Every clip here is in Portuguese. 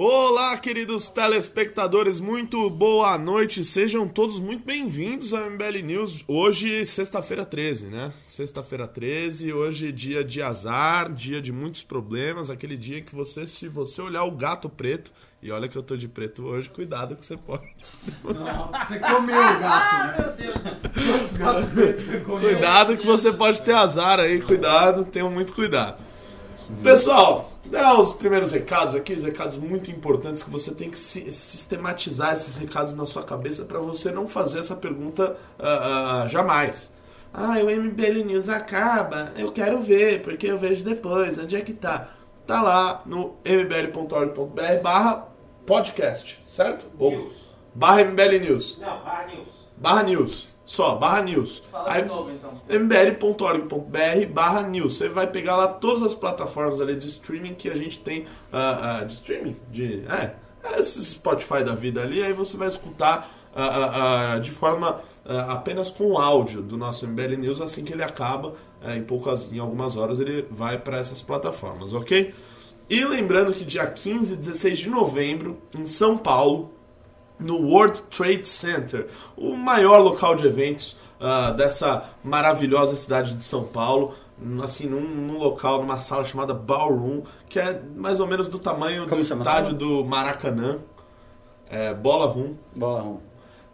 Olá, queridos telespectadores, muito boa noite. Sejam todos muito bem-vindos ao MBL News. Hoje, sexta-feira 13, né? Sexta-feira 13, hoje dia de azar, dia de muitos problemas, aquele dia que você, se você olhar o gato preto, e olha que eu tô de preto hoje, cuidado que você pode. Não, você comeu o gato, né? Quantos gatos pretos você comeu? Cuidado que você pode ter azar aí, cuidado, tenham muito cuidado. Pessoal, dá os primeiros recados aqui, os recados muito importantes que você tem que si- sistematizar esses recados na sua cabeça para você não fazer essa pergunta ah, ah, jamais. Ah, o MBL News acaba, eu quero ver, porque eu vejo depois, onde é que tá? Tá lá no mbl.org.br barra podcast, certo? News. barra MBL News. Não, barra news. Barra News. Só, barra news. Fala Aí- de novo então. mbl.org.br barra news. Você vai pegar lá todas as plataformas ali de streaming que a gente tem. ah, ah, de streaming? De. É. Esse Spotify da vida ali, aí você vai escutar ah, de forma apenas com áudio do nosso MBL News assim que ele acaba. eh, em poucas, em algumas horas ele vai para essas plataformas, ok? E lembrando que dia 15 e 16 de novembro, em São Paulo, no World Trade Center, o maior local de eventos ah, dessa maravilhosa cidade de São Paulo, assim, num, num local, numa sala chamada Ballroom, que é mais ou menos do tamanho Como do estádio do Maracanã, é, Bola Room, Bola Rom.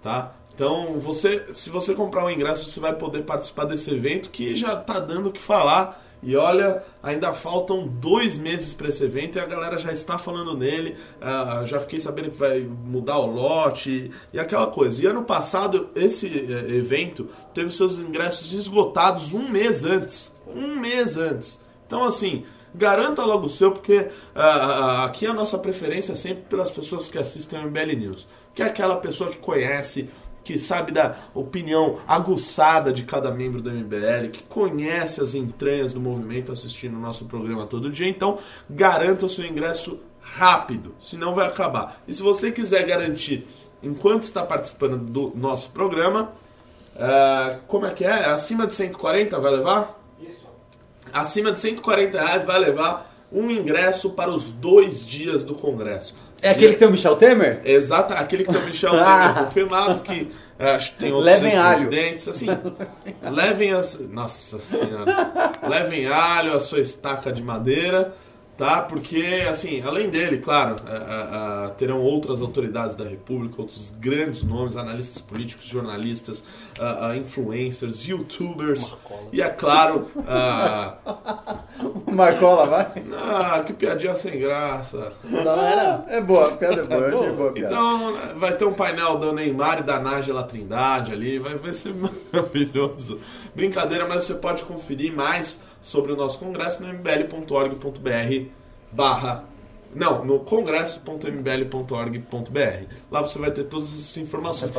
tá? Então, você, se você comprar um ingresso, você vai poder participar desse evento que já tá dando o que falar. E olha, ainda faltam dois meses para esse evento e a galera já está falando nele. Ah, já fiquei sabendo que vai mudar o lote e, e aquela coisa. E ano passado, esse eh, evento teve seus ingressos esgotados um mês antes. Um mês antes. Então, assim, garanta logo o seu, porque ah, aqui a nossa preferência é sempre pelas pessoas que assistem ao MBL News. Que é aquela pessoa que conhece, que sabe da opinião aguçada de cada membro do MBL, que conhece as entranhas do movimento assistindo o nosso programa todo dia. Então, garanta o seu ingresso rápido, senão vai acabar. E se você quiser garantir enquanto está participando do nosso programa, ah, como é que é? Acima de 140 vai levar? Isso. acima de 140 reais vai levar um ingresso para os dois dias do Congresso. É aquele que tem o Michel Temer? Exato, aquele que tem o Michel Temer confirmado, que é, acho que tem outros Levem seis alho. presidentes. Assim, levem as. Nossa senhora. levem alho, a sua estaca de madeira, tá? Porque, assim, além dele, claro, é, é, é, terão outras autoridades da República, outros grandes nomes, analistas políticos, jornalistas, é, é, influencers, youtubers. E, é claro. é, Marcola, vai? ah, que piadinha sem graça. Não era? É boa, a piada é boa, achei boa a piada. Então, vai ter um painel da Neymar e da Nájila Trindade ali, vai, vai ser maravilhoso. Brincadeira, mas você pode conferir mais sobre o nosso congresso no mbl.org.br barra... Não, no congresso.mbl.org.br. Lá você vai ter todas essas informações.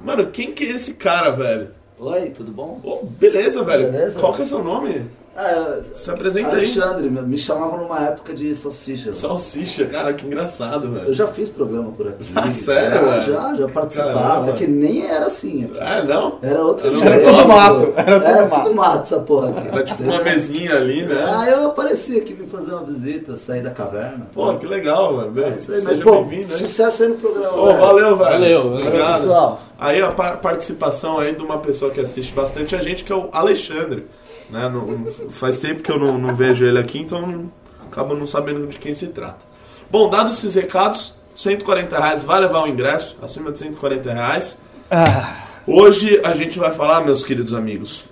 Mano, quem que é esse cara, velho? Oi, tudo bom? Ô, beleza, velho. Beleza. Qual que é seu nome? Ah, Se apresenta aí. Alexandre, me me chamavam numa época de salsicha. Salsicha, cara, que engraçado, Eu velho. já fiz programa por aqui. Ah, sério, Já, velho? já, já participava. É que nem era assim. aqui. É, não? Era outro Era tudo mato, era tudo Era mato. tudo mato essa porra aqui. Era tipo uma mesinha ali, né? Ah, eu apareci aqui, vim fazer uma visita, sair da caverna. Pô, que legal, velho. É isso aí, Seja pô, bem-vindo, sucesso aí no programa. Ô, velho. valeu, velho. Valeu, valeu, Obrigado. pessoal. Aí a par- participação aí de uma pessoa que assiste bastante a gente, que é o Alexandre. Né? Não- faz tempo que eu não, não vejo ele aqui, então não, acabo não sabendo de quem se trata. Bom, dados esses recados, 140 reais vai levar o ingresso, acima de 140 reais. Hoje a gente vai falar, meus queridos amigos,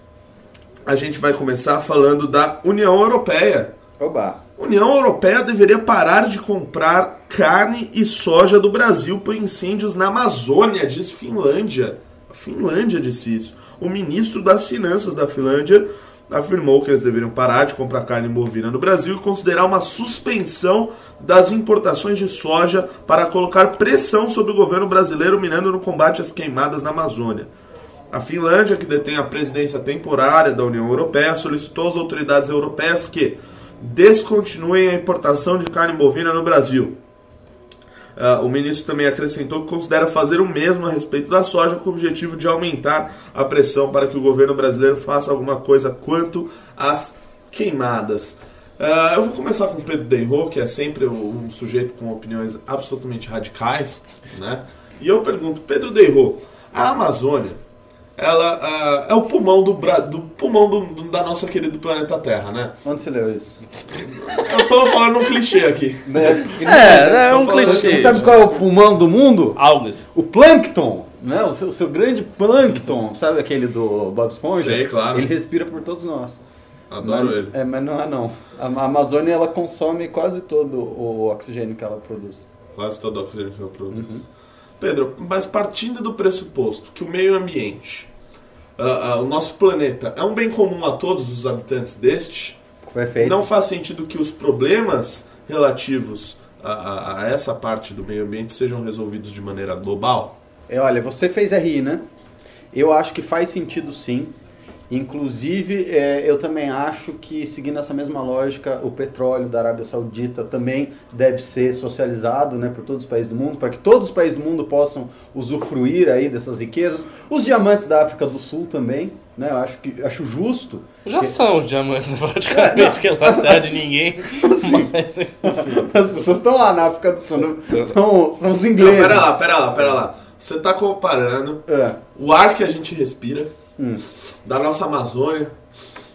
a gente vai começar falando da União Europeia. Oba. União Europeia deveria parar de comprar carne e soja do Brasil por incêndios na Amazônia, diz Finlândia. A Finlândia disse isso. O ministro das Finanças da Finlândia afirmou que eles deveriam parar de comprar carne bovina no Brasil e considerar uma suspensão das importações de soja para colocar pressão sobre o governo brasileiro minando no combate às queimadas na Amazônia. A Finlândia, que detém a presidência temporária da União Europeia, solicitou às autoridades europeias que descontinuem a importação de carne bovina no Brasil. Ah, o ministro também acrescentou que considera fazer o mesmo a respeito da soja, com o objetivo de aumentar a pressão para que o governo brasileiro faça alguma coisa quanto às queimadas. Uh, eu vou começar com o Pedro Deirro, que é sempre um sujeito com opiniões absolutamente radicais, né? E eu pergunto, Pedro Deirro, a Amazônia, ela uh, é o pulmão do, do pulmão do, do, da nossa querida planeta Terra, né? Onde você leu isso? Eu tô falando um clichê aqui. É, é, é um clichê. Você sabe qual é o pulmão do mundo? Algas. O plâncton. Né? O, seu, o seu grande plâncton, sabe aquele do Bob Esponja? Sei, claro. Ele respira por todos nós. Adoro mas, ele. É, mas não é não. A Amazônia ela consome quase todo o oxigênio que ela produz. Quase todo o oxigênio que ela produz. Uhum. Pedro, mas partindo do pressuposto que o meio ambiente, uh, uh, o nosso planeta, é um bem comum a todos os habitantes deste, Perfeito. não faz sentido que os problemas relativos a, a, a essa parte do meio ambiente sejam resolvidos de maneira global? É, olha, você fez RI, né? Eu acho que faz sentido sim. Inclusive, é, eu também acho que, seguindo essa mesma lógica, o petróleo da Arábia Saudita também deve ser socializado né, por todos os países do mundo, para que todos os países do mundo possam usufruir aí dessas riquezas. Os diamantes da África do Sul também, né, eu acho, que, acho justo. Já que... são os diamantes, praticamente, é, que é lá terra de ninguém. Assim, mas... As pessoas estão lá na África do Sul, são, são os ingleses. Não, pera lá, pera lá, pera lá. Você está comparando é. o ar que a gente respira hum. Da nossa Amazônia,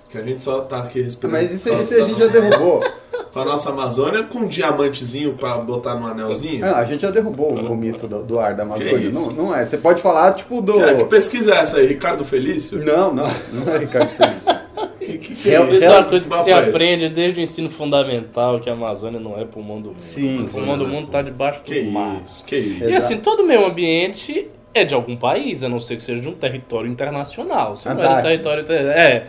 que a gente só tá aqui respirando. Mas isso, isso a gente já derrubou. Com a nossa Amazônia, com um diamantezinho para botar no anelzinho. Não, a gente já derrubou o, mito do, do, ar da Amazônia. Não, não é. Você pode falar, tipo, do. Que, que pesquisa é essa aí? Ricardo Felício? Não, não. Não é Ricardo Felício. que, que, que é, isso é uma coisa que se aprende desde o ensino fundamental, que a Amazônia não é pulmão do mundo. Sim. O pulmão do mundo está debaixo que do mar. Isso, que isso. E assim, todo o meio ambiente é de algum país, a não ser que seja de um território internacional. Se não é território. É.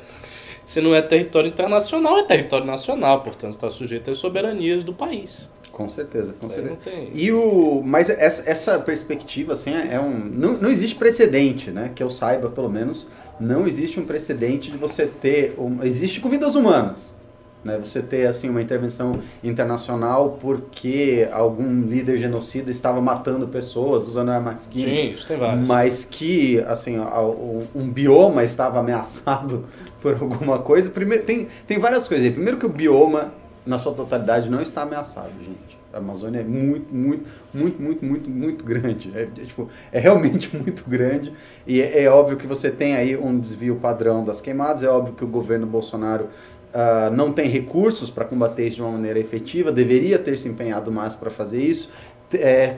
Se não é território internacional, é território nacional, portanto está sujeito às soberanias do país. Com certeza, com certeza. E o, mas essa, essa perspectiva assim é um, não, não existe precedente, né? Que eu saiba, pelo menos, não existe um precedente de você ter, um, existe com vidas humanas, né? Você ter assim uma intervenção internacional porque algum líder genocida estava matando pessoas usando armas químicas. Sim, isso tem vários. Mas que assim um bioma estava ameaçado por alguma coisa. Primeiro tem tem várias coisas. Aí. Primeiro que o bioma na sua totalidade não está ameaçado, gente. A Amazônia é muito, muito, muito, muito, muito, muito grande. É, é tipo, é realmente muito grande. E é, é, óbvio que você tem aí um desvio padrão das queimadas. É óbvio que o governo Bolsonaro uh, não tem recursos para combater isso de uma maneira efetiva, deveria ter se empenhado mais para fazer isso. É,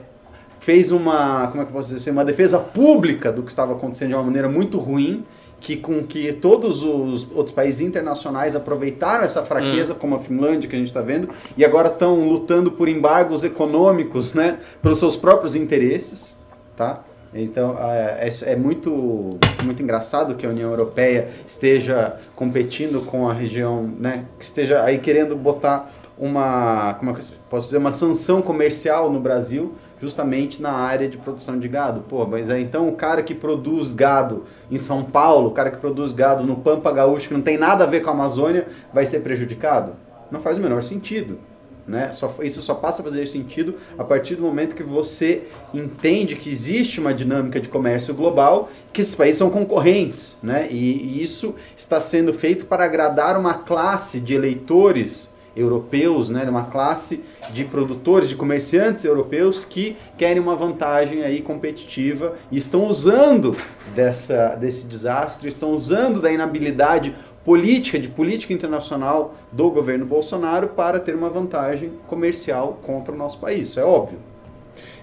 fez uma, como é que eu posso dizer, uma defesa pública do que estava acontecendo de uma maneira muito ruim, que com que todos os outros países internacionais aproveitaram essa fraqueza, hum. como a Finlândia que a gente está vendo, e agora estão lutando por embargos econômicos, né, pelos seus próprios interesses, tá? Então é, é, é, muito, muito engraçado que a União Europeia esteja competindo com a região, né? Que esteja aí querendo botar uma, como é que eu posso dizer, uma sanção comercial no Brasil, justamente na área de produção de gado. Pô, mas é, então o cara que produz gado em São Paulo, o cara que produz gado no Pampa Gaúcho, que não tem nada a ver com a Amazônia, vai ser prejudicado? Não faz o menor sentido. Né? Só, isso só passa a fazer sentido a partir do momento que você entende que existe uma dinâmica de comércio global, que esses países são concorrentes. Né? E, e isso está sendo feito para agradar uma classe de eleitores europeus, né, uma classe de produtores, de comerciantes europeus que querem uma vantagem aí competitiva e estão usando dessa, desse desastre, estão usando da inabilidade política, de política internacional do governo Bolsonaro para ter uma vantagem comercial contra o nosso país. Isso é óbvio.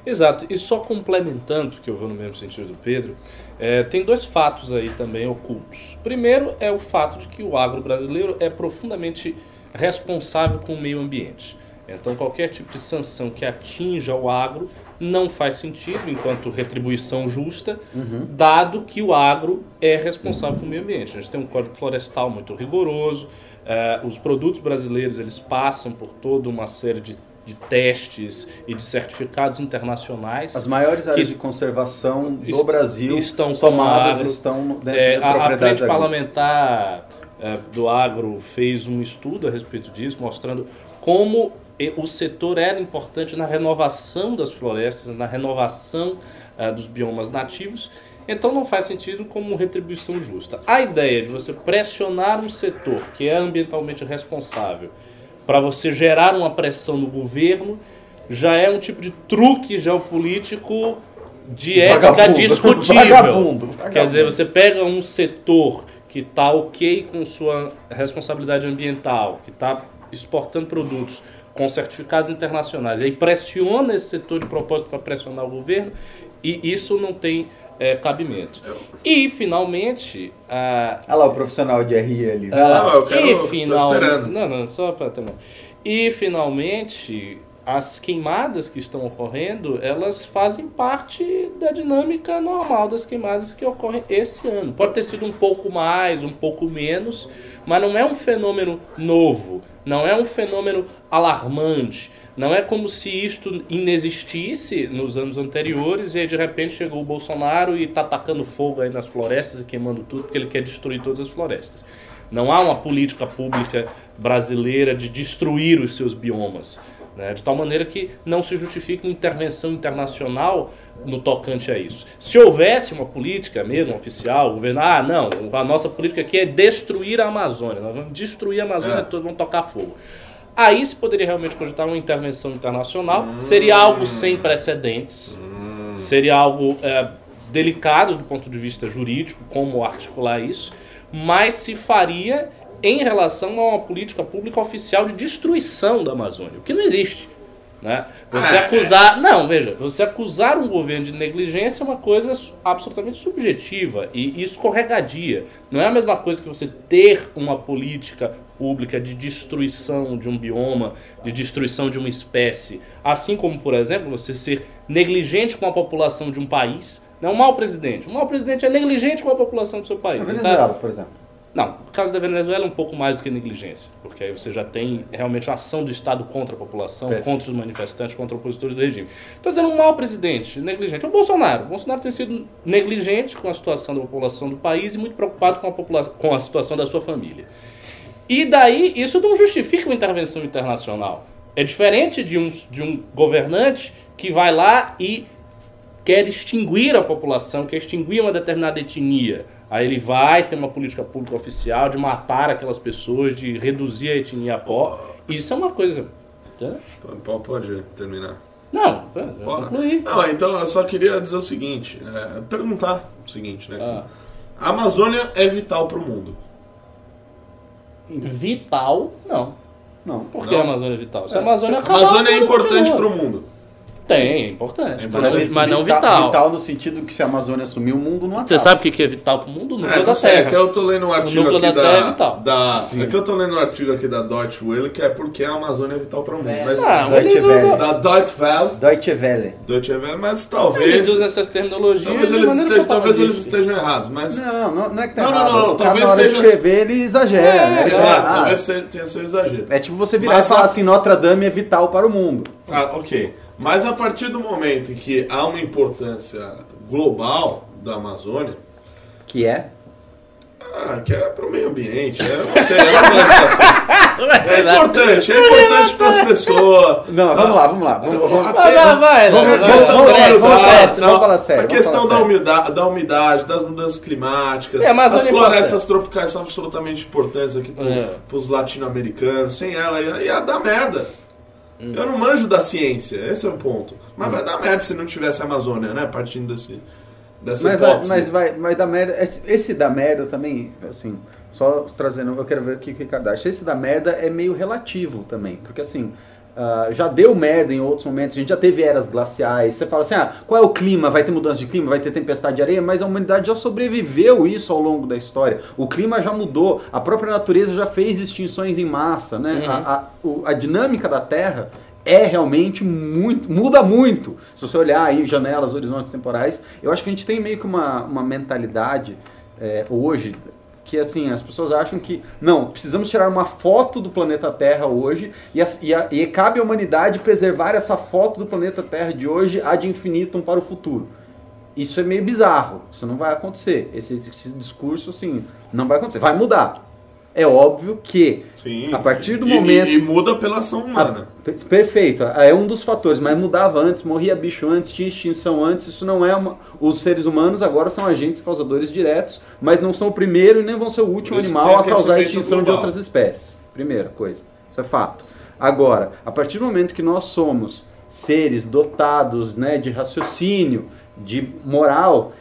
Exato. E só complementando, porque eu vou no mesmo sentido do Pedro, é, tem dois fatos aí também ocultos. Primeiro é o fato de que o agro brasileiro é profundamente responsável com o meio ambiente. Então, qualquer tipo de sanção que atinja o agro não faz sentido enquanto retribuição justa, uhum. dado que o agro é responsável pelo meio ambiente. A gente tem um código florestal muito rigoroso, uh, os produtos brasileiros eles passam por toda uma série de, de testes e de certificados internacionais. As maiores áreas de conservação do Brasil estão somadas, agro, estão dentro é, da propriedade A Frente Parlamentar uh, do Agro fez um estudo a respeito disso, mostrando como o setor era importante na renovação das florestas, na renovação uh, dos biomas nativos, então não faz sentido como retribuição justa. A ideia de você pressionar um setor que é ambientalmente responsável para você gerar uma pressão no governo, já é um tipo de truque geopolítico de ética Vagabundo. discutível. Vagabundo, vagabundo. Quer dizer, você pega um setor que está ok com sua responsabilidade ambiental, que está exportando produtos com certificados internacionais, e aí pressiona esse setor de propósito para pressionar o governo, e isso não tem é, cabimento. E, finalmente, a, Olha lá o profissional de RI ali. ah, lá. Não, eu quero- e final... esperando. Não, não, só para terminar. E finalmente, as queimadas que estão ocorrendo, elas fazem parte da dinâmica normal das queimadas que ocorrem esse ano. Pode ter sido um pouco mais, um pouco menos, mas não é um fenômeno novo, não é um fenômeno alarmante. Não é como se isto inexistisse nos anos anteriores e aí de repente chegou o Bolsonaro e está atacando fogo aí nas florestas e queimando tudo porque ele quer destruir todas as florestas. Não há uma política pública brasileira de destruir os seus biomas. Né? De tal maneira que não se justifica uma intervenção internacional no tocante a isso. Se houvesse uma política mesmo oficial, o governo, ah, não, a nossa política aqui é destruir a Amazônia, nós vamos destruir a Amazônia É. toda, vamos tocar fogo. Aí se poderia realmente cogitar uma intervenção internacional, seria algo sem precedentes, seria algo é, delicado do ponto de vista jurídico, como articular isso, mas se faria em relação a uma política pública oficial de destruição da Amazônia, o que não existe. Né? Você Ah, acusar. Não, veja, você acusar um governo de negligência é uma coisa absolutamente subjetiva e escorregadia. Não é a mesma coisa que você ter uma política pública de destruição de um bioma, de destruição de uma espécie. Assim como, por exemplo, você ser negligente com a população de um país. Não é um mau presidente. Um mau presidente é negligente com a população do seu país. Ele tá- Venezuela, por exemplo. Não, no caso da Venezuela é um pouco mais do que negligência, porque aí você já tem realmente uma ação do Estado contra a população, Perfeito. contra os manifestantes, contra opositores do regime. Estou dizendo um mau presidente, negligente. O Bolsonaro. O Bolsonaro tem sido negligente com a situação da população do país e muito preocupado com a, população, com a situação da sua família. E daí, isso não justifica uma intervenção internacional. É diferente de um, de um governante que vai lá e quer extinguir a população, quer extinguir uma determinada etnia. Aí ele vai ter uma política pública oficial de matar aquelas pessoas, de reduzir a etnia a pó. Isso é uma coisa. Entendeu? Pode, pode terminar. Não, Pode. Não, então eu só queria dizer o seguinte, é, perguntar o seguinte, né? Ah. A Amazônia é vital para o mundo. Vital, não. Não. Por que Não. a Amazônia é vital? Se a Amazônia A Amazônia é importante para o mundo. Tem, é importante, É mas, não, importante. mas não vital. Vital no sentido que se a Amazônia sumir, o mundo não acaba. Você sabe o que é vital pro mundo? O núcleo É, da não sei, é Terra. que eu tô lendo um artigo aqui da Terra é da, vital. da é que eu tô lendo um artigo aqui da Deutsche Welle que é porque a Amazônia é vital para o mundo. Mas, Não, Deutsche eles Welle. da Deutsche Welle, Deutsche Welle. Deutsche Welle, mas eles talvez usam essas terminologias talvez eles estejam, talvez eles estejam errados, mas Não, não, não é que tá Não, não, errado. não, não, O cara, talvez na hora esteja- escrever, ele exagera. né? Ele exato, fala, talvez tenha seu exagero. É tipo você virar e falar assim, Notre Dame é vital para o mundo. Ah, ok. Mas a partir do momento em que há uma importância global da Amazônia, Que é? ah, que é para o meio ambiente, eu não sei, dessa- É importante, é importante para as pessoas. Não, vamos lá, vamos lá. Vamos, vamos, Vai, vai, vai. Vamos- vai, vamos- vai, questão vai, vamos- vamos- vamos falar sério, a questão da umidade, da umidade, das mudanças climáticas, É, as é florestas tropicais são absolutamente importantes aqui É. para os latino-americanos. Sem ela ia, ia dar merda. Hum. Eu não manjo da ciência, esse é o ponto. Mas vai dar merda se não tivesse a Amazônia, né? Partindo desse, dessa Mas, vai, hipótese. mas vai, vai dar merda. Esse, esse da merda também, assim, só trazendo, eu quero ver o que o Ricardo acha. Esse da merda é meio relativo também, porque assim, ah, já deu merda em outros momentos, a gente já teve eras glaciais. Você fala assim, ah, qual é o clima? Vai ter mudança de clima, vai ter tempestade de areia, mas a humanidade já sobreviveu isso ao longo da história. O clima já mudou, a própria natureza já fez extinções em massa, né? Uhum. A, a, o- a dinâmica da Terra é realmente muito, muda muito. Se você olhar aí janelas, horizontes temporais, eu acho que a gente tem meio que uma, uma mentalidade é, hoje que assim, as pessoas acham que não, precisamos tirar uma foto do planeta Terra hoje e, as- e a- e cabe à humanidade preservar essa foto do planeta Terra de hoje ad infinitum para o futuro. Isso é meio bizarro, isso não vai acontecer. Esse, esse discurso, assim, não vai acontecer. Vai mudar. É óbvio que Sim. a partir do E- momento- E, e muda pela ação humana. per- perfeito, é um dos fatores, mas mudava antes, morria bicho antes, tinha extinção antes, isso não é uma. Os seres humanos agora são agentes causadores diretos, mas não são o primeiro e nem vão ser o último animal a causar a extinção de global. outras espécies. Primeira coisa, isso é fato. Agora, a partir do momento que nós somos seres dotados né, de raciocínio, de moral,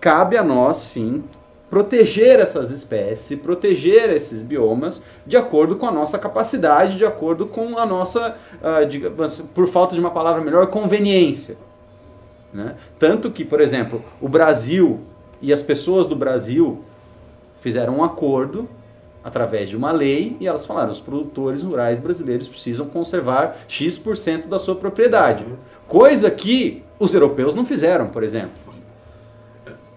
cabe a nós sim proteger essas espécies, proteger esses biomas de acordo com a nossa capacidade, de acordo com a nossa, ah, digamos, por falta de uma palavra melhor, conveniência. Né? Tanto que, por exemplo, o Brasil e as pessoas do Brasil fizeram um acordo através de uma lei e elas falaram: os produtores rurais brasileiros precisam conservar X% da sua propriedade. Coisa que os europeus não fizeram, por exemplo.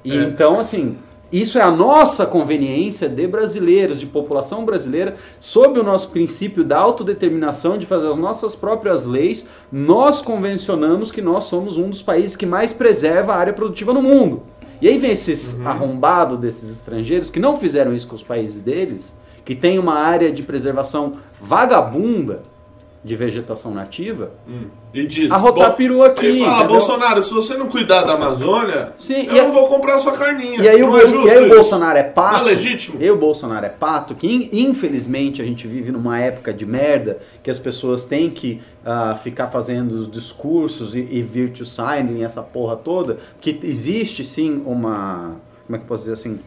E É. então, assim, isso é a nossa conveniência de brasileiros, de população brasileira, sob o nosso princípio da autodeterminação, de fazer as nossas próprias leis, nós convencionamos que nós somos um dos países que mais preserva a área produtiva no mundo. E aí vem esses arrombados desses estrangeiros que não fizeram isso com os países deles, que tem uma área de preservação vagabunda de vegetação nativa, Hum. E diz. Arrotar "Bom, peru aqui, Ele fala? Bolsonaro, se você não cuidar da Amazônia, Sim, eu e a- não vou comprar sua carninha. E aí, o, é justo e aí o? Bolsonaro é pato. Não é legítimo? E o Bolsonaro é pato, que in- infelizmente a gente vive numa época de merda, que as pessoas têm que ah, ficar fazendo os discursos e, e virtue signaling, essa porra toda, que existe sim uma. Como é que eu posso dizer assim?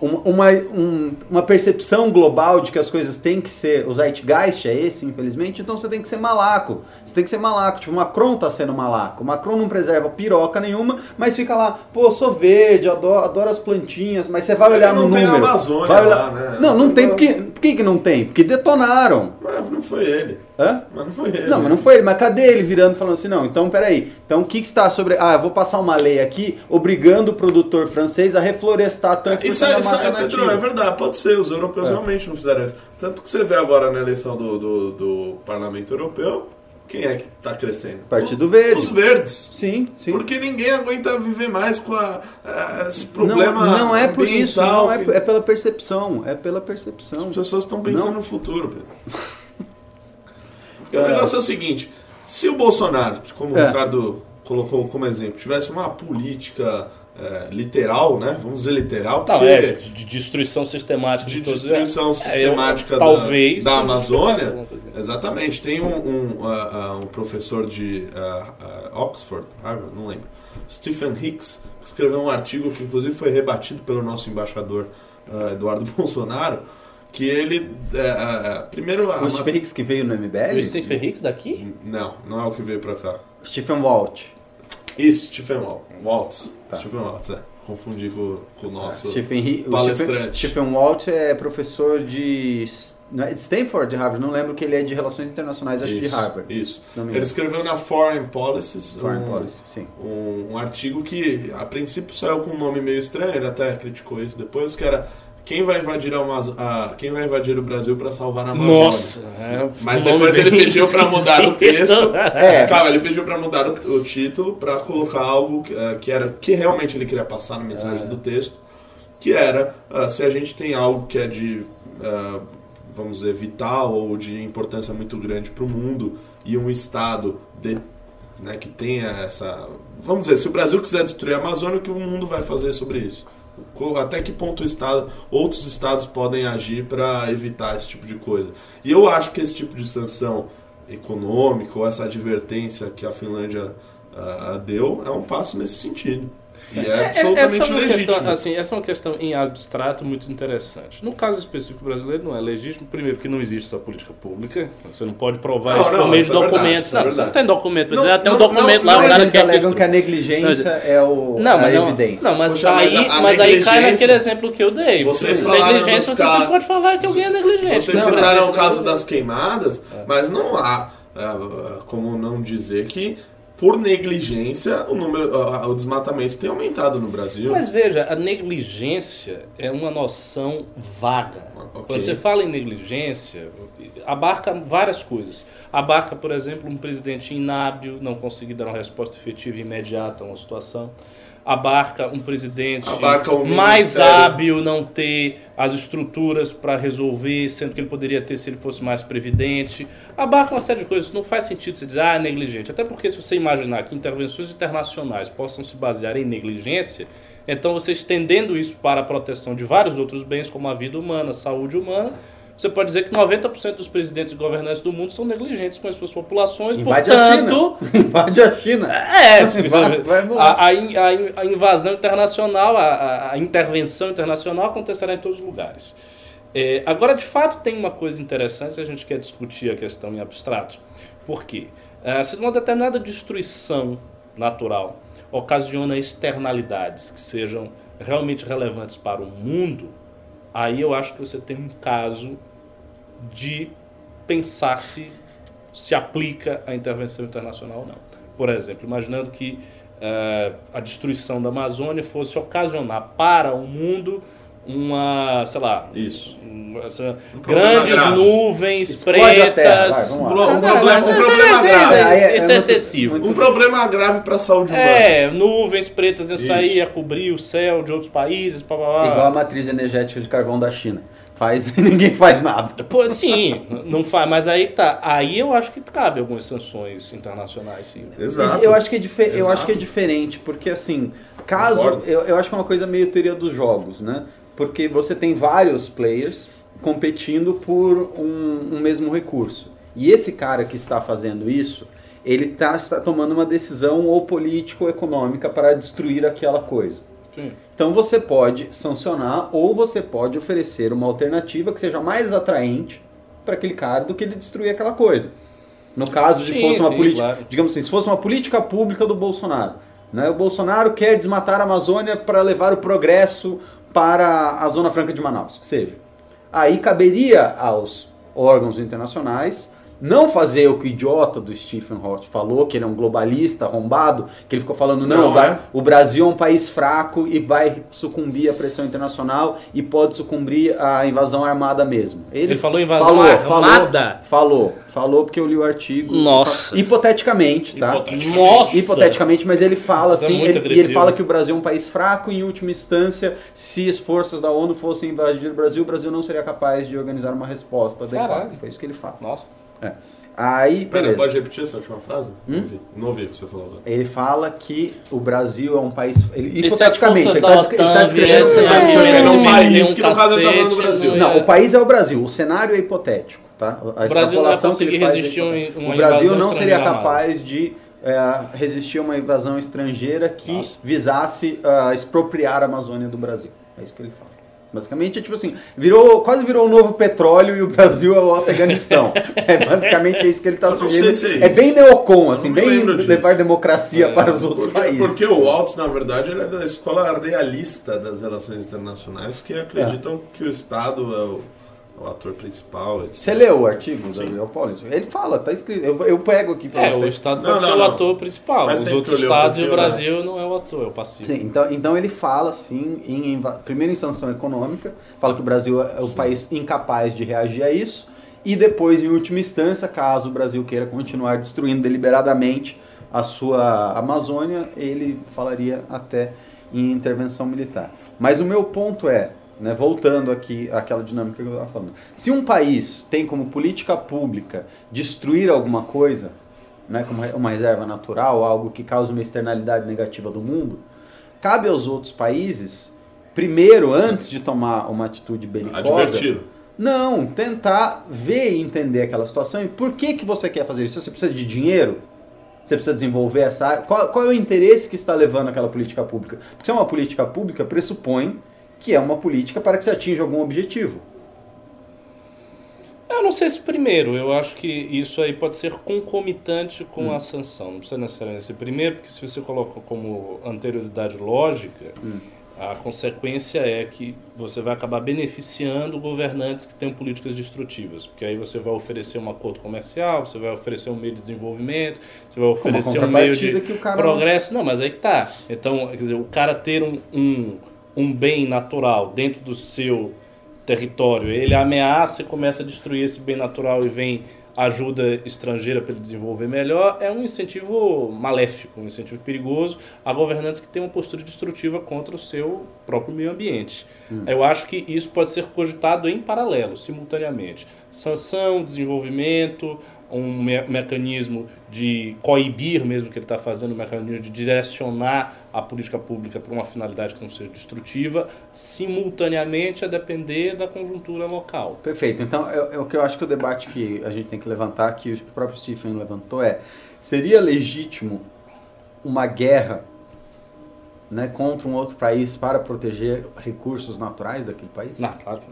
Uma, uma, um- uma percepção global de que as coisas têm que ser. O Zeitgeist é esse, infelizmente, então você tem que ser malaco. Você tem que ser malaco. Tipo, o Macron tá sendo malaco. O Macron não preserva piroca nenhuma, mas fica lá, pô, sou verde, adoro, adoro as plantinhas, mas você vai olhar Porque no não tem a número. Amazônia vai olhar... lá, né? Não, não tem. Por que, por que, que não tem? Porque detonaram. Mas não foi ele. Hã? Mas não foi ele. Não, mas não foi ele. Mas cadê ele virando e falando assim, não, então peraí. Então o que, que está sobre... Ah, eu vou passar uma lei aqui obrigando o produtor francês a reflorestar tanto Isso, é, isso é, Pedro, é verdade, pode ser. Os europeus É. realmente não fizeram isso. Tanto que você vê agora na eleição do, do, do Parlamento Europeu, quem é que está crescendo? Partido Verde. Os verdes. Sim, sim. Porque ninguém aguenta viver mais com a, a- esse Não, problema. não é por isso, não é, é pela percepção, é pela percepção. As pessoas estão pensando Não. no futuro, Pedro. Porque o negócio é o seguinte: se o Bolsonaro, como o É. Ricardo colocou como exemplo, tivesse uma política é, literal, né? Vamos dizer literal, porque Não, é, de, de destruição sistemática de de, todos destruição é, sistemática eu- da, talvez da Amazônia. coisa. Exatamente. Tem um, um, ah, um professor de ah, ah, Oxford, Harvard, não lembro, Stephen Hicks, que escreveu um artigo que inclusive foi rebatido pelo nosso embaixador ah, Eduardo Bolsonaro, que ele é, ah, ah, primeiro a O Stephen Hicks que veio no MBL? O Stephen Hicks daqui? não, não é o que veio pra cá. Stephen Walt. Isso, Stephen Wal- Waltz. Tá. Stephen Waltz, é. Confundi com, com o nosso. Stephen, o palestrante. Stephen, Walt é professor de, não é de Stanford, de Harvard, não lembro que ele é de Relações Internacionais, acho que de Isso, Harvard. Isso. Ele escreveu na Foreign Policies Foreign um, Policy, sim. um, um artigo que a princípio saiu com um nome meio estranho, ele até criticou isso depois, que era quem vai invadir, a Amazo- a, quem vai invadir o Brasil para salvar a Amazônia. Nossa! é, Mas depois ele pediu pra mudar o texto. É. Ele pediu pra mudar o, o título pra colocar algo que, eh, que era que realmente ele queria passar na mensagem É. do texto, que era ah, se a gente tem algo que é de ah, vamos dizer vital ou de importância muito grande para o mundo e um estado de, né, que tenha essa vamos dizer se o Brasil quiser destruir a Amazônia o que o mundo vai fazer sobre isso até que ponto o estado outros estados podem agir para evitar esse tipo de coisa. E eu acho que esse tipo de sanção econômica ou essa advertência que a Finlândia ah, deu é um passo nesse sentido e é, É, essa absolutamente é uma legítimo questão, assim, essa é uma questão em abstrato muito interessante. No caso específico brasileiro, não é legítimo. Primeiro, que não existe essa política pública. Você não pode provar Não, isso não, por meio de é verdade, documentos. é não, você não tem documento. Não, Não, tem um documento lá, não, Mas eles alegam que a negligência é o, Não, a mas evidência. não, mas Poxa, mas aí, a- a mas aí cai naquele exemplo que eu dei. Vocês negligência, você pode falar que alguém é negligente. Vocês citaram o mas- caso das queimadas, mas não há como não dizer que por negligência o número o desmatamento tem aumentado no Brasil. Mas veja, a negligência é uma noção vaga. Ok. Quando você fala em negligência, abarca várias coisas. Abarca, por exemplo, um presidente inábil, não conseguir dar uma resposta efetiva e imediata a uma situação. Abarca um presidente Abarca o mais ministério. hábil não ter as estruturas para resolver, sendo que ele poderia ter se ele fosse mais previdente. Abarca uma série de coisas. Não faz sentido você dizer, ah, é negligente. Até porque se você imaginar que intervenções internacionais possam se basear em negligência, então você estendendo isso para a proteção de vários outros bens, como a vida humana, a saúde humana, você pode dizer que 90% dos presidentes e governantes do mundo são negligentes com as suas populações, Invade portanto... a China. Invade a China. É, Vai- vai morrer. a, a a in- a invasão internacional, a, a- a intervenção internacional acontecerá em todos os lugares. É, agora, de fato, tem uma coisa interessante se a gente quer discutir a questão em abstrato. Por quê? É, se uma determinada destruição natural ocasiona externalidades que sejam realmente relevantes para o mundo, aí eu acho que você tem um caso de pensar se se aplica a intervenção internacional ou não. Por exemplo, imaginando que eh, a destruição da Amazônia fosse ocasionar para o mundo uma, sei lá, Isso. um- Um grandes grave. nuvens Explode a vai, pretas. Um, problema, um grave. isso- é- é é excessivo. Um problema grave para a saúde humana. É, nuvens pretas iam Isso. sair, ia cobrir o céu de outros países, blá, blá, blá. Igual a matriz energética de carvão da China. Faz e ninguém faz nada. Pô, sim, não faz, mas aí que tá. Aí eu acho que cabe algumas sanções internacionais, sim. Exato. Eu acho que é, dife- eu Exato. acho que é diferente, porque assim, caso. Eu, eu acho que é uma coisa meio teoria dos jogos, né? Porque você tem vários players competindo por um, um mesmo recurso. E esse cara que está fazendo isso, ele tá, está tomando uma decisão ou política ou econômica para destruir aquela coisa. Sim. Então você pode sancionar ou você pode oferecer uma alternativa que seja mais atraente para aquele cara do que ele destruir aquela coisa. No caso de Sim, fosse uma sim, política, claro. digamos assim, se fosse uma política pública do Bolsonaro, né? O Bolsonaro quer desmatar a Amazônia para levar o progresso para a Zona Franca de Manaus, que seja. Aí caberia aos órgãos internacionais não fazer o que o idiota do Stephen Hawking falou, que ele é um globalista arrombado, que ele ficou falando, não, Não, é. o Brasil é um país fraco e vai sucumbir à pressão internacional e pode sucumbir à invasão armada mesmo. Ele falou invasão armada? Falou, falou, falou porque eu li o artigo. Nossa. Hipoteticamente, tá? Hipoteticamente. Nossa! Hipoteticamente, mas ele fala Isso é assim, muito ele, e ele fala que o Brasil é um país fraco e em última instância, se as forças da ONU fossem invadir o Brasil, o Brasil não seria capaz de organizar uma resposta adequada. Caralho. Foi isso que ele fala. Nossa. É. Aí, Pera, beleza. pode repetir essa última frase? Hum? Não ouvi. O que você falou agora. Ele fala que o Brasil é um país. Ele, hipoteticamente, ele da tá, tá descrevendo. tá aqui descrevendo meter um país. país que no caso ele tá cacete, Brasil. não o país é o Brasil. O cenário é hipotético, tá? A O Brasil não ia conseguir é resistir um- uma O Brasil não seria capaz de é, resistir a uma invasão estrangeira que Nossa. visasse ah, expropriar a Amazônia do Brasil. É isso que ele fala. Basicamente é tipo assim, virou, quase virou um novo petróleo e o Brasil é o Afeganistão. é basicamente isso que ele está sugerindo. se é É, bem neocon, assim, bem levar democracia É, para os outros Porque, países. porque o Altos, na verdade, ele é da escola realista das relações internacionais, que acreditam que o Estado é o, é o ator principal, etc. Você leu o artigo do Leopoldo? Ele fala, tá escrito. Eu, eu pego aqui para É, você. o Estado Não, pode não, ser o não. ator principal. Faz Os outros o estados e o né? Brasil não é o ator, é o passivo. Sim, então, então ele fala assim, em em sanção econômica, fala que o Brasil é o país incapaz de reagir a isso, e depois, em última instância, caso o Brasil queira continuar destruindo deliberadamente a sua Amazônia, ele falaria até em intervenção militar. Mas o meu ponto é, né, voltando aqui àquela dinâmica que eu estava falando, se um país tem como política pública destruir alguma coisa, né, como uma reserva natural, algo que causa uma externalidade negativa do mundo, cabe aos outros países, primeiro, antes de tomar uma atitude belicosa, Advertido. não, tentar ver e entender aquela situação e por que, que você quer fazer isso. Você precisa de dinheiro? Você precisa desenvolver essa área? Qual, qual é o interesse que está levando aquela política pública? Porque se é uma política pública, pressupõe que é uma política para que se atinja algum objetivo. Eu não sei se primeiro, eu acho que isso aí pode ser concomitante com Hum. a sanção. Não precisa necessariamente ser primeiro, porque se você coloca como anterioridade lógica, Hum. a consequência é que você vai acabar beneficiando governantes que têm políticas destrutivas. Porque aí você vai oferecer um acordo comercial, você vai oferecer um meio de desenvolvimento, você vai oferecer um meio de progresso. Não, mas aí que tá. Então, quer dizer, o cara ter um, um, um bem natural dentro do seu território, ele ameaça e começa a destruir esse bem natural e vem ajuda estrangeira para ele desenvolver melhor, é um incentivo maléfico, um incentivo perigoso a governantes que têm uma postura destrutiva contra o seu próprio meio ambiente. Eu acho que isso pode ser cogitado em paralelo, simultaneamente. Sanção, desenvolvimento, um me- mecanismo de coibir mesmo que ele está fazendo, um mecanismo de direcionar a política pública para uma finalidade que não seja destrutiva, simultaneamente a depender da conjuntura local. Perfeito. Então, é, é o que eu acho que o debate que a gente tem que levantar, que o próprio Stephen levantou, é: seria legítimo uma guerra né, contra um outro país para proteger recursos naturais daquele país? Não, claro que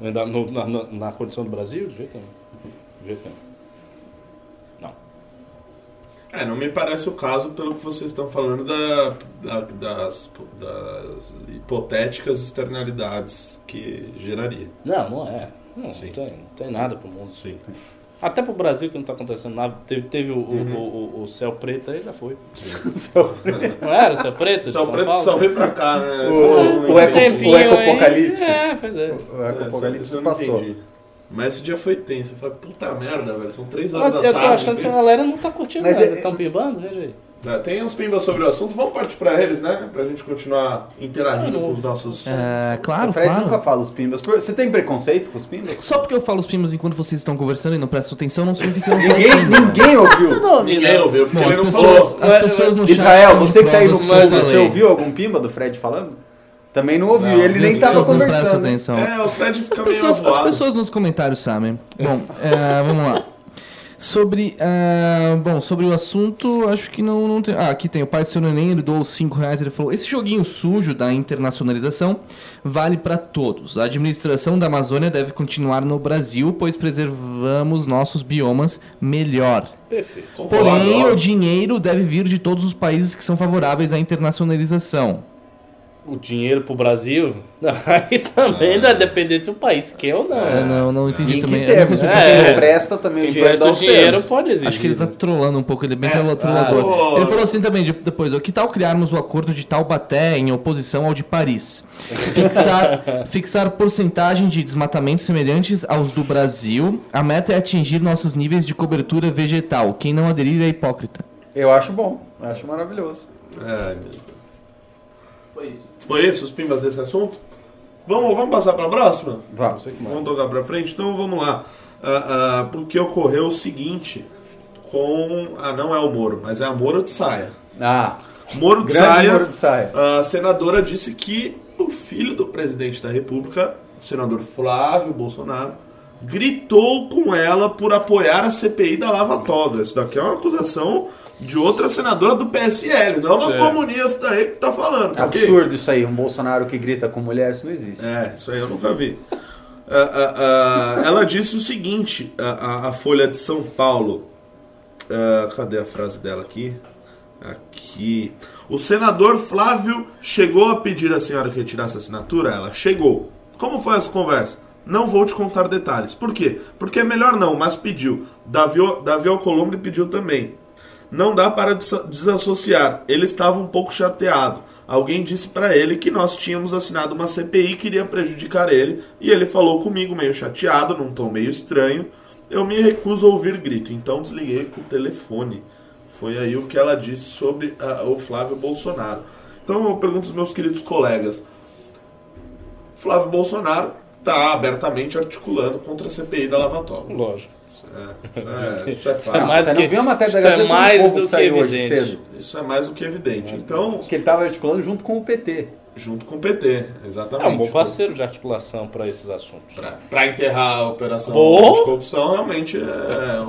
não. Na, no- na, na, na condição do Brasil, de jeito nenhum. De jeito nenhum. É, não me parece o caso pelo que vocês estão falando da, da- das, das hipotéticas externalidades que geraria. Não, não é. Não, Sim. tem, não tem nada pro mundo. Sim. Até pro Brasil que não tá acontecendo nada. Teve, teve o, Uhum. o, o, o céu preto aí, já foi. Céu Não era o céu preto? São Preto Paulo? que só veio pra cá, né? O- eu o eco- o ecopocalipse. É, pois é. O É, eu não passou. entendi. Mas esse dia foi tenso. Eu falei, puta merda, velho. São três Eu, horas da eu tô tarde. achando que a galera não tá curtindo Mas nada. é- Estão pimbando, veja aí. É, Tem uns pimbas sobre o assunto. Vamos partir pra eles, né? Pra gente continuar interagindo não. com os nossos... É, o claro, Fred claro. nunca fala os pimbas. Você tem preconceito com os pimbas? Só porque eu falo os primos enquanto vocês estão conversando e não prestam atenção, não significa que eu não Ninguém, ninguém ouviu. Ninguém ouviu, porque Bom, ele não pessoas, falou. as pessoas no Israel, você que tá aí no fundo, você ouviu algum pimba do Fred falando? Também não ouviu, Não, ele nem tava não conversando. atenção. É, o Fred fica As meio pessoas, as pessoas nos comentários sabem. Bom, é, vamos lá. Sobre, ah, bom, sobre o assunto, acho que não, não tem... Ah, aqui tem, o pai do seu neném, ele doou 5 reais, ele falou, esse joguinho sujo da internacionalização vale para todos. A administração da Amazônia deve continuar no Brasil, pois preservamos nossos biomas melhor. Perfeito. Porém, o dinheiro deve vir de todos os países que são favoráveis à internacionalização. O dinheiro pro Brasil, aí também vai depender se o país quer ou não. É, não, não entendi também. Termos? se É, Quem não presta também Quem pode presta dar o os dinheiro termos. pode exigir. Acho que ele tá trolando um pouco, ele é bem É, trollador. ah, ele falou assim também de- depois, ó, que tal criarmos o acordo de Taubaté em oposição ao de Paris? Fixar, fixar porcentagem de desmatamento semelhantes aos do Brasil. A meta é atingir nossos níveis de cobertura vegetal. Quem não aderir é hipócrita. Eu acho bom, eu acho maravilhoso. Ai, meu Deus. Foi isso. Foi isso os pimbas desse assunto? Vamos, vamos passar pra próxima? Vamos. Vamos tocar pra frente? Então vamos lá. Ah, ah, porque ocorreu o seguinte com. Ah, não é o Moro, mas é a Moro de Saia. Ah, Moro de Saia, Moro de Saia. a senadora disse que o filho do presidente da República, o senador Flávio Bolsonaro, gritou com ela por apoiar a CPI da Lava Toga. Isso daqui é uma acusação de outra senadora do PSL, não uma É. comunista aí que tá falando, tá ok? Absurdo isso aí, um Bolsonaro que grita com mulher, isso não existe. É, isso aí eu nunca vi. Ah, ah, ah, ela disse o seguinte, a, a- a Folha de São Paulo. Ah, cadê a frase dela aqui? Aqui. O senador Flávio chegou a pedir à senhora que retirasse a assinatura? Ela chegou. Como foi essa conversa? Não vou te contar detalhes. Por quê? Porque é melhor não, mas pediu. Davi, Davi Alcolumbre pediu também. Não dá para des- desassociar. Ele estava um pouco chateado. Alguém disse para ele que nós tínhamos assinado uma CPI que iria prejudicar ele, e ele falou comigo meio chateado, num tom meio estranho. Eu me recuso a ouvir grito, então desliguei o telefone. Foi aí o que ela disse sobre ah, o Flávio Bolsonaro. Então eu pergunto aos meus queridos colegas: Flávio Bolsonaro está abertamente articulando contra a CPI da Lava. Lógico. Isso é, isso é, isso é é mais do que, viu a matéria isso é do mais Povo do que que evidente. Isso é mais do que evidente. Então, Que ele estava articulando junto com o PT. junto com o PT, É exatamente. um bom parceiro de articulação para esses assuntos. Pra enterrar a operação Boa. de corrupção, realmente é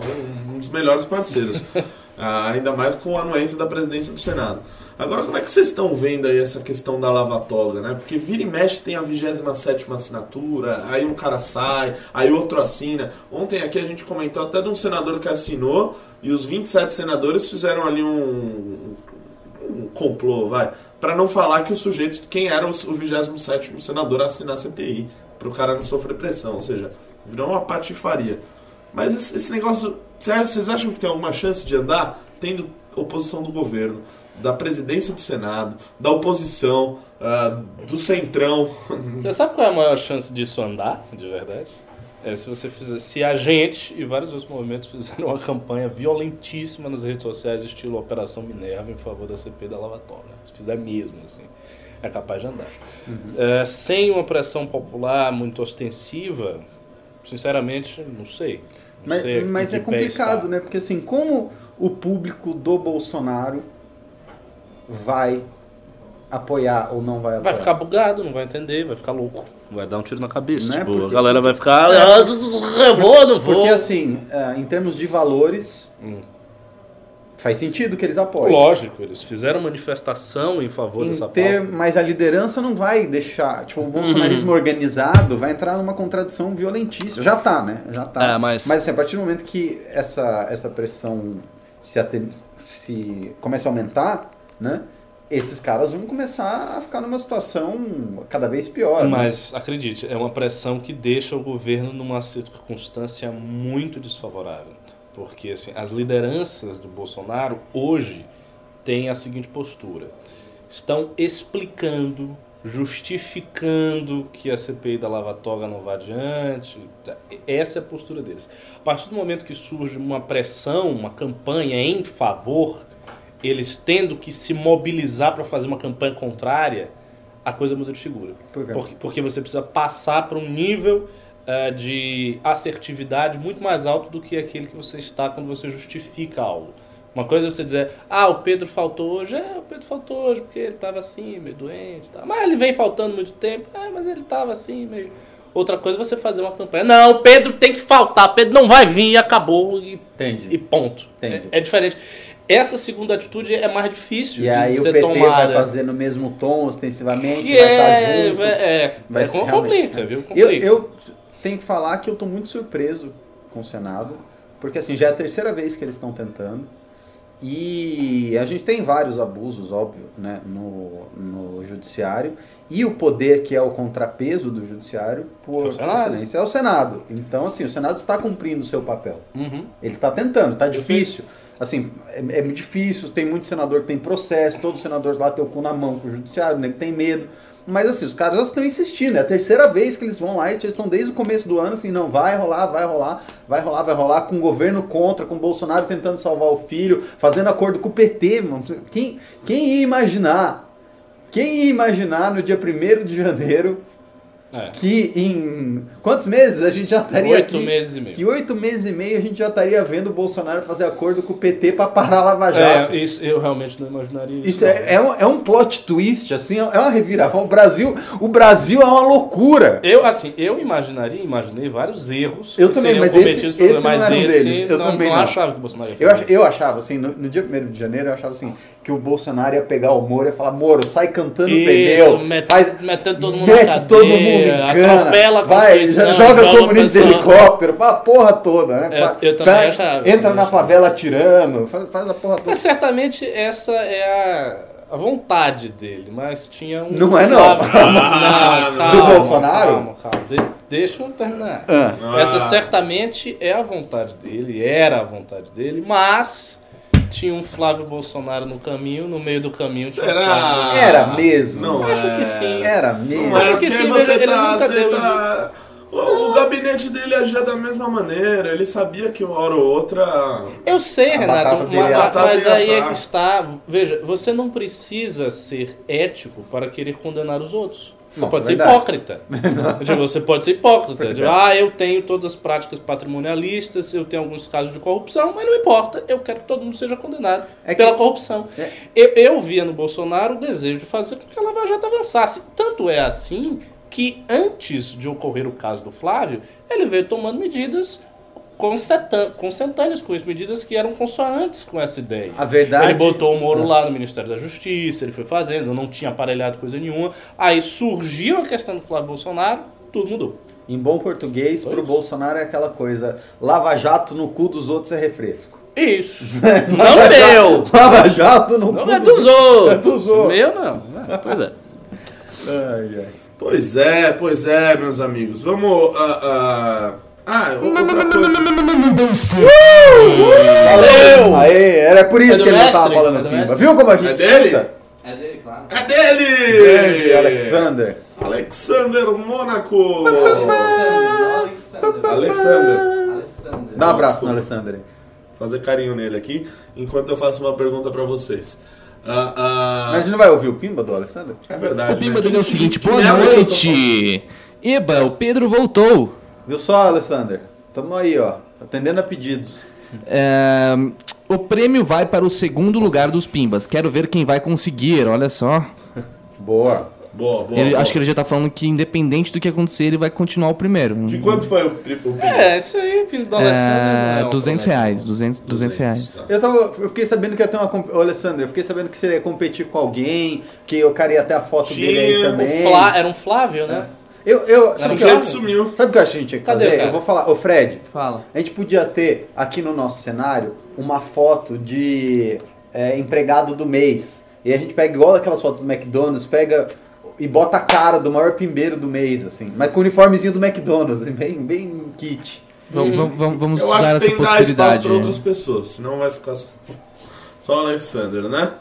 um, um dos melhores parceiros. Ah, ainda mais com a anuência da presidência do Senado. Agora, como é que vocês estão vendo aí essa questão da lava-toga, né? Porque vira e mexe tem a 27 assinatura, aí um cara sai, aí outro assina. Ontem aqui a gente comentou até de um senador que assinou e os 27 senadores fizeram ali um, um complô, vai, para não falar que o sujeito, quem era o, o 27 senador assinar a CPI, para o cara não sofrer pressão, ou seja, virou uma patifaria. Mas esse, esse negócio, vocês acham que tem alguma chance de andar tendo oposição do governo, da presidência do Senado, da oposição, ah, do centrão? Você sabe qual é a maior chance disso andar, de verdade? É se você fizer, se a gente e vários outros movimentos fizeram uma campanha violentíssima nas redes sociais, estilo Operação Minerva, em favor da CP da Lava Toga. Se fizer mesmo, assim, é capaz de andar. É, sem uma pressão popular muito ostensiva, sinceramente, não sei. Não Mas, sei mas é complicado, está. né? Porque assim, como o público do Bolsonaro vai apoiar ou não vai apoiar? Vai ficar bugado, não vai entender, vai ficar louco. Vai dar um tiro na cabeça. Não é tipo, porque- a galera vai ficar. "Ah, Eu vou, não vou. Porque assim, é, em termos de valores, Hum. faz sentido que eles apoiem. Lógico, eles fizeram manifestação em favor Em dessa ter, pauta. mas a liderança não vai deixar. Tipo, o bolsonarismo Uhum. organizado vai entrar numa contradição violentíssima. Já tá, né? Já tá. É, mas- assim, a partir do momento que essa, essa pressão se, se começa a aumentar, né? Esses caras vão começar a ficar numa situação cada vez pior. né? Mas acredite, é uma pressão que deixa o governo numa circunstância muito desfavorável. Porque assim, as lideranças do Bolsonaro hoje têm a seguinte postura: estão explicando, justificando que a CPI da Lava Toga não vai adiante. Essa é a postura deles. A partir do momento que surge uma pressão, uma campanha em favor, eles tendo que se mobilizar para fazer uma campanha contrária, a coisa muda de figura. Por? Porque, porque você precisa passar para um nível eh, de assertividade muito mais alto do que aquele que você está quando você justifica algo. Uma coisa é você dizer, ah, o Pedro faltou hoje. É, o Pedro faltou hoje porque ele estava assim, meio doente. Tá. Mas ele vem faltando muito tempo. É, mas ele estava assim, meio... Outra coisa é você fazer uma campanha. Não, o Pedro tem que faltar. Pedro não vai vir e acabou. E Entendi. e ponto. Entendi. É, é diferente. Essa segunda atitude é mais difícil E de aí o ser PT tomada. vai fazer no mesmo tom, ostensivamente, que vai é, estar junto. vai- é, Vai é ser complica, viu? Eu, Complica. eu tenho que falar que eu tô muito surpreso com o Senado, porque assim, já é a terceira vez que eles estão tentando. E a gente tem vários abusos, óbvio, né, no, no judiciário. E o poder que é o contrapeso do judiciário por É o excelência é o Senado. Então, assim, o Senado está cumprindo o seu papel. Uhum. Ele está tentando, está difícil. Assim, é, é muito difícil, tem muito senador que tem processo, todo senador lá tem o cu na mão com o judiciário, né, que tem medo. Mas assim, os caras já estão insistindo, é a terceira vez que eles vão lá e eles estão desde o começo do ano assim, não, vai rolar, vai rolar, vai rolar, vai rolar, com o governo contra, com o Bolsonaro tentando salvar o filho, fazendo acordo com o PT, mano. Quem, quem ia imaginar? Quem ia imaginar no dia 1 de janeiro É. que em quantos meses a gente já estaria Oito aqui? meses e meio. Que oito meses e meio a gente já estaria vendo o Bolsonaro fazer acordo com o PT para parar a Lava Jato. É, isso eu realmente não imaginaria isso. Isso é, é, um, é um plot twist, assim, é uma reviravolta. O Brasil, o Brasil é uma loucura. Eu, assim, eu imaginaria, imaginei vários erros Eu também, mas esse- esse mas não era um esse deles. Eu não, também não não. achava que o Bolsonaro ia Eu, fazer ach- eu achava, assim, no, no dia 1 de janeiro, eu achava assim, que o Bolsonaro ia pegar o Moro e falar, Moro, sai cantando Isso, pneu, met- faz, metendo todo mundo mete na todo mundo em cana, atropela a vai, joga joga comunista de helicóptero, faz a porra toda, né? Eu- Faz- eu também vai- achava, Entra na favela atirando, faz, faz a porra toda. Mas certamente essa é a, a vontade dele, mas tinha um. Não é, não. Flávio- Ah, não, do calma, Bolsonaro? Calma, calma. De- deixa eu terminar. Ah. Essa certamente é a vontade dele, era a vontade dele, mas tinha um Flávio Bolsonaro no caminho, no meio do caminho um Será? Flávio Era mesmo. Não Acho é. que sim. Era mesmo. Acho que sim, você ele tá, nunca você deu tá- O, o gabinete dele agia da mesma maneira. Ele sabia que uma hora ou outra. Eu sei, A Renato, batata ma- dele ma- assar. mas aí é que está. Veja, você não precisa ser ético para querer condenar os outros. Você Não, pode é ser hipócrita. Tipo, você pode ser hipócrita. Tipo, ah, eu tenho todas as práticas patrimonialistas, eu tenho alguns casos de corrupção, mas não importa, eu quero que todo mundo seja condenado É que- pela corrupção. É. Eu, eu via no Bolsonaro o desejo de fazer com que a Lava Jato avançasse. Tanto é assim que antes de ocorrer o caso do Flávio, ele veio tomando medidas consentâneas com isso, medidas que eram consoantes com essa ideia. A verdade. Ele botou o Moro lá no Ministério da Justiça, ele foi fazendo, não tinha aparelhado coisa nenhuma. Aí surgiu a questão do Flávio Bolsonaro, tudo mudou. Em bom português, Foi pro isso. Bolsonaro é aquela coisa: lava jato no cu dos outros é refresco. Isso. Lava não jato- meu! Lava jato no Não cu é dos outros! É dos outros. Meu não. É, Pois é. Ai, ai. Pois é, pois é, meus amigos. Vamos. ah, ah, ah, coisa. Valeu! Aê, era por isso É que ele não tava falando É pimba. Viu como a gente É dele? escuta? É dele, claro. É dele! Grande Alexander. Alexander Mônaco! Alexander, Alexander. Alexander. Dá um abraço no Alexander. Fazer carinho nele aqui, enquanto eu faço uma pergunta pra vocês. Mas a gente não vai ouvir o pimba do Alexander? é verdade. O pimba né? dele é o seguinte, boa que noite! Eba, o Pedro voltou. Viu só, Alexander? Tamo aí, ó. Atendendo a pedidos. É, o prêmio vai para o segundo lugar dos Pimbas. Quero ver quem vai conseguir, olha só. Boa. Boa, boa. Ele- boa. acho que ele já tá falando que independente do que acontecer, ele vai continuar o primeiro. De quanto foi o, o? É, isso aí, vindo do Alessandro. É, é uma 200 promessa. reais, 200, 200 reais. Tá. Eu, tava, eu fiquei sabendo que ia ter uma. Ô, Alessandro, eu fiquei sabendo que você ia competir com alguém, que o cara ia ter a foto Tinha dele aí também. Flá- era um Flávio, né? Eu, eu, sabe o que eu- sumiu. Sabe o que eu acho que a gente tinha que Cadê, fazer? cara? Eu vou falar, ô Fred, Fala. a gente podia ter aqui no nosso cenário uma foto de é, empregado do mês. E a gente pega igual aquelas fotos do McDonald's, pega e bota a cara do maior pimbeiro do mês, assim. Mas com o uniformezinho do McDonald's, assim, bem, bem kit. Vamos, vamos- vamos, vamos Eu estudar acho que essa tem que dar espaço possibilidade. para outras pessoas, senão vai ficar só, só o Alexander, né?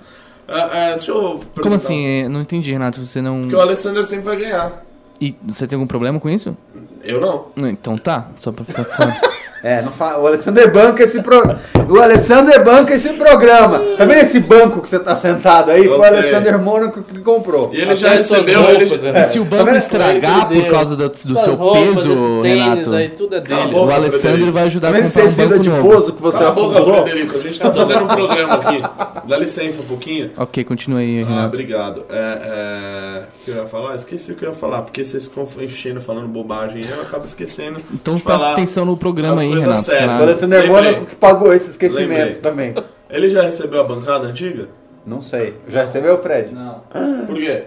Ah, ah, deixa eu perguntar. Como assim? É, Não entendi, Renato. Você não. Porque o Alexander sempre vai ganhar. E você tem algum problema com isso? Eu não. Então tá, só pra ficar claro. É, não fa... o Alessander banca esse pro... O Alessander banca esse programa. Tá vendo esse banco que você tá sentado aí? Eu Foi o sei. Alessander Mônaco que comprou. E ele Até já recebeu. roupas, ele... né? E se o Tá banco vendo? estragar por causa do, do seu roupas, peso, Renato, aí, tudo é dele. boca. o Alessandro vai ajudar Tá a comprar esse um banco tecido novo. que você Cala a boca? Frederico. A gente tá fazendo um programa aqui. Dá licença um pouquinho. Ok, continua aí, Ah, Renato. obrigado. É, é, O que eu ia falar? Esqueci o que eu ia falar, porque vocês ficam enchendo, falando bobagem, eu acabo esquecendo. Então de presta atenção no programa aí, coisas Renato. sérias. O claro. Mônaco que pagou esses esquecimentos Lembrei. também. Ele já recebeu a bancada antiga? Não sei. Já recebeu, Fred? Não. Por quê?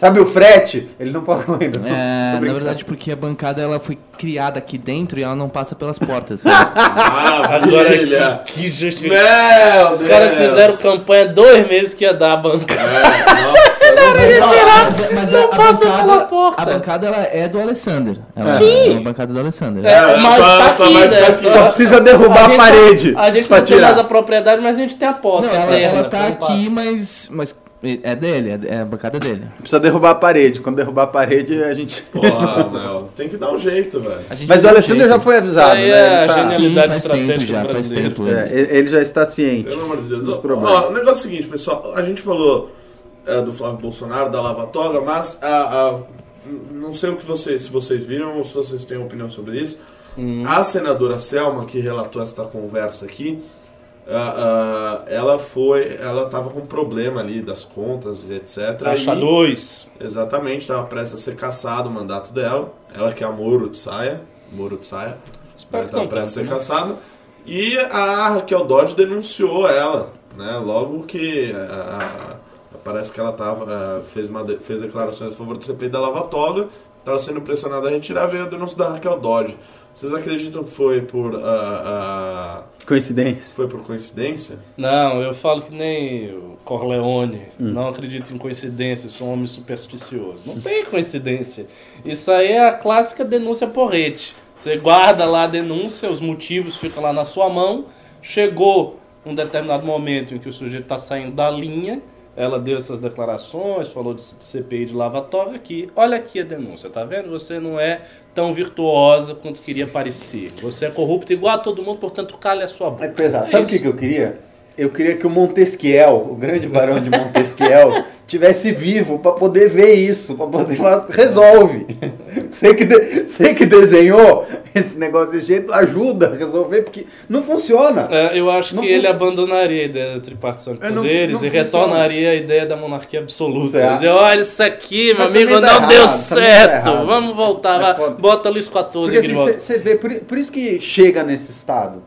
Sabe o frete? Ele não pagou ainda. não. É, na verdade, porque a bancada ela foi criada aqui dentro e ela não passa pelas portas. Agora Maravilha! que, que justificação. Meu Os caras fizeram campanha dois meses que ia dar a banca. É, nossa, mas mas não a, a passa pela bancada, porta. a bancada ela é do Alessander. Ela Sim. É a bancada do Alessander. É, É, mas só- tá só aqui, vai né? aqui. Só precisa derrubar a, gente- parede. A gente não tem mais tirar. a propriedade, mas a gente tem a posse. Não, ela, ela tá então passa. aqui, mas, mas é dele, é, é a bancada dele. Precisa derrubar a parede. Quando derrubar a parede, a gente. Porra, tem que dar um jeito, velho. A Mas o um Alessandro jeito. já foi avisado, Isso aí né? é Ele, a tá- genialidade. Sim, faz tempo já, faz tempo. É, ele já está ciente Pelo amor de Deus. dos Ó, problemas. ó, o negócio é o seguinte, pessoal. A gente falou é, do Flávio Bolsonaro, da Lava Toga, mas a, a- não sei o que vocês, se vocês viram ou se vocês têm opinião sobre isso. A senadora Selma, que relatou esta conversa aqui, ah, ah, ela foi. Ela tava com um problema ali das contas, etc. Taxa e- 2. Exatamente, estava prestes a ser cassado o mandato dela. Ela que é a Moro de Saia. Moro de Saia. Estava prestes a ser né? caçada. E a Raquel Dodge denunciou ela, né? Logo que parece que ela tava, ah, fez, uma de- fez declarações a favor do CPI da Lava Toga, estava sendo pressionada a retirar, veio a denúncia da Raquel Dodge. Vocês acreditam que foi por, ah, ah, Coincidência. foi por coincidência? Não, eu falo que nem o Corleone. Não acredito em coincidência, sou um homem supersticioso. Não tem coincidência. Isso aí é a clássica denúncia porrete. Você guarda lá a denúncia, os motivos ficam lá na sua mão. Chegou um determinado momento em que o sujeito está saindo da linha, ela deu essas declarações, falou de CPI de lava-toga aqui. Olha aqui a denúncia, tá vendo? Você não é tão virtuosa quanto queria parecer. Você é corrupto igual a todo mundo, portanto, cale a sua boca. É pesado. Sabe o que, que eu queria? Eu queria que o Montesquiel, o grande barão de Montesquiel, tivesse vivo para poder ver isso, para poder falar, resolve. Você que, de- você que desenhou esse negócio desse jeito, ajuda a resolver, porque não funciona. É, eu acho Não que ele func- abandonaria a ideia da tripartição de É, não- poderes não e funciona. retornaria a ideia da monarquia absoluta. Certo. Dizer, olha isso aqui, meu amigo, não deu errado, dá certo. Vamos voltar, É foda. bota Luiz XIV Porque de assim, você vê, por, por isso que chega nesse estado,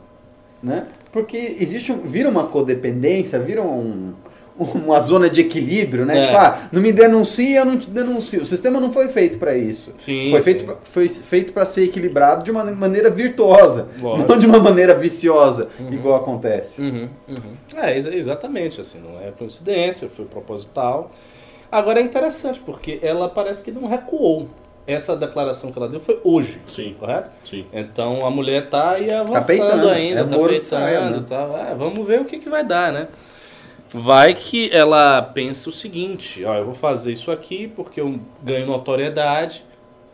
né? Porque existe um, vira uma codependência, vira um, uma zona de equilíbrio, né? É. Tipo, ah, não me denuncia, eu não te denuncio. O sistema não foi feito para isso. Sim, foi sim. feito pra, foi feito para ser equilibrado de uma maneira virtuosa, Lógico. não de uma maneira viciosa, igual acontece. Uhum, uhum. É, exa- exatamente, assim, não é coincidência, foi proposital. Agora é interessante, porque ela parece que não recuou. Essa declaração que ela deu foi hoje, Sim, correto? sim. Então a mulher tá aí avançando peitando, ainda, é tá de saia, peitando né? e tal. É, vamos ver o que, que vai dar, né? Vai que ela pensa o seguinte, ó, eu vou fazer isso aqui porque eu ganho notoriedade.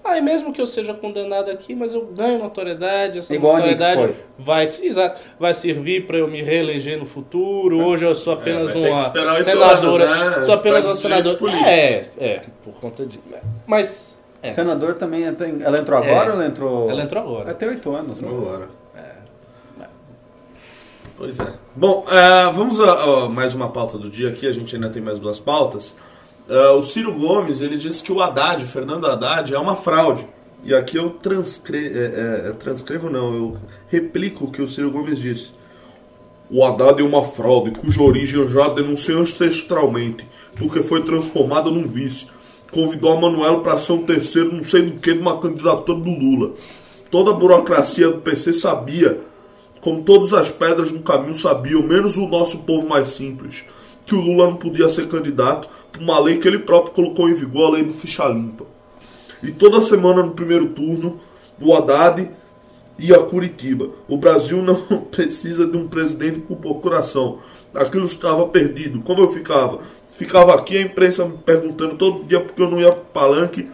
Aí mesmo que eu seja condenado aqui, mas eu ganho notoriedade, essa Igual notoriedade foi. vai, exato, vai servir para eu me reeleger no futuro. Hoje eu sou apenas vai ter que uma senadora, anos, né? sou apenas uma senadora. É, é, por conta de, mas é, Senador também, tem- ela entrou agora É. ou ela entrou... ela entrou agora. Até oito anos, né? Agora. Pois é. Bom, é, vamos a, a mais uma pauta do dia aqui, a gente ainda tem mais duas pautas. É, o Ciro Gomes, ele disse que o Haddad, Fernando Haddad, é uma fraude. E aqui eu transcre é, é, transcrevo, não, eu replico o que o Ciro Gomes disse. O Haddad é uma fraude cuja origem eu já denunciei ancestralmente, porque foi transformado num vice. Convidou a Manuela para ser um terceiro, não sei do que, de uma candidatura do Lula. Toda a burocracia do PC sabia, como todas as pedras no caminho sabiam, menos o nosso povo mais simples, que o Lula não podia ser candidato por uma lei que ele próprio colocou em vigor, a lei do ficha limpa. E toda semana no primeiro turno, o Haddad ia a Curitiba. O Brasil não precisa de um presidente por procuração. Aquilo estava perdido. Como eu ficava? Ficava aqui a imprensa me perguntando todo dia porque eu não ia pro palanque.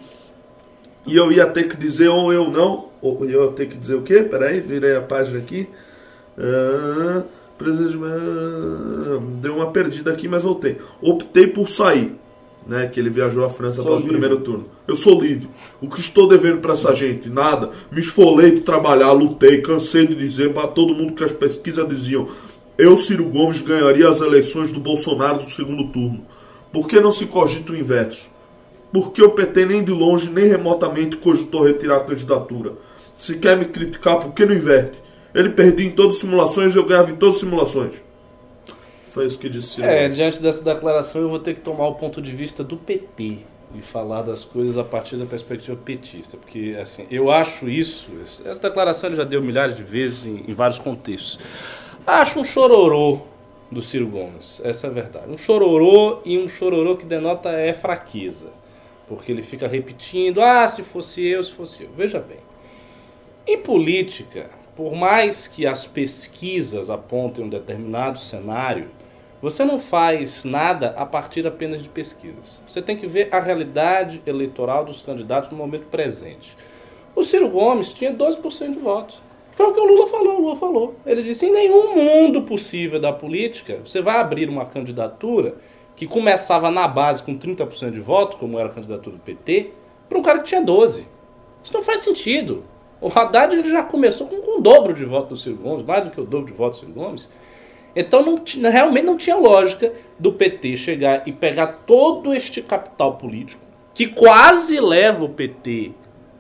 E eu ia ter que dizer ou eu não. Ou eu ia ter que dizer o quê? Peraí, virei a página aqui. Ah, ah, Deu uma perdida aqui, mas voltei. Optei por sair. Né, que ele viajou à França para o primeiro turno. Eu sou livre. O que estou devendo para essa gente? Nada. Me esfolei para trabalhar, lutei, cansei de dizer para todo mundo que as pesquisas diziam. Eu, Ciro Gomes, ganharia as eleições do Bolsonaro no segundo turno. Por que não se cogita o inverso? Porque o PT nem de longe, nem remotamente cogitou retirar a candidatura. Se quer me criticar, por que não inverte? Ele perdia em todas as simulações e eu ganhava em todas as simulações. Foi isso que disse Ciro É, diante dessa declaração eu vou ter que tomar o ponto de vista do PT e falar das coisas a partir da perspectiva petista, porque assim, eu acho isso, essa declaração ele já deu milhares de vezes em, em vários contextos. Acho um chororô do Ciro Gomes, essa é a verdade. Um chororô e um chororô que denota é fraqueza, porque ele fica repetindo, ah, se fosse eu, se fosse eu. Veja bem, em política, por mais que as pesquisas apontem um determinado cenário, você não faz nada a partir apenas de pesquisas. Você tem que ver a realidade eleitoral dos candidatos no momento presente. O Ciro Gomes tinha 12% de votos. Foi o que o Lula falou, o Lula falou. Ele disse, em nenhum mundo possível da política, você vai abrir uma candidatura que começava na base com 30% de voto, como era a candidatura do PT, para um cara que tinha 12. Isso não faz sentido. O Haddad ele já começou com, com o dobro de voto do Ciro Gomes, mais do que o dobro de voto do Ciro Gomes. Então não realmente não tinha lógica do PT chegar e pegar todo este capital político que quase leva o PT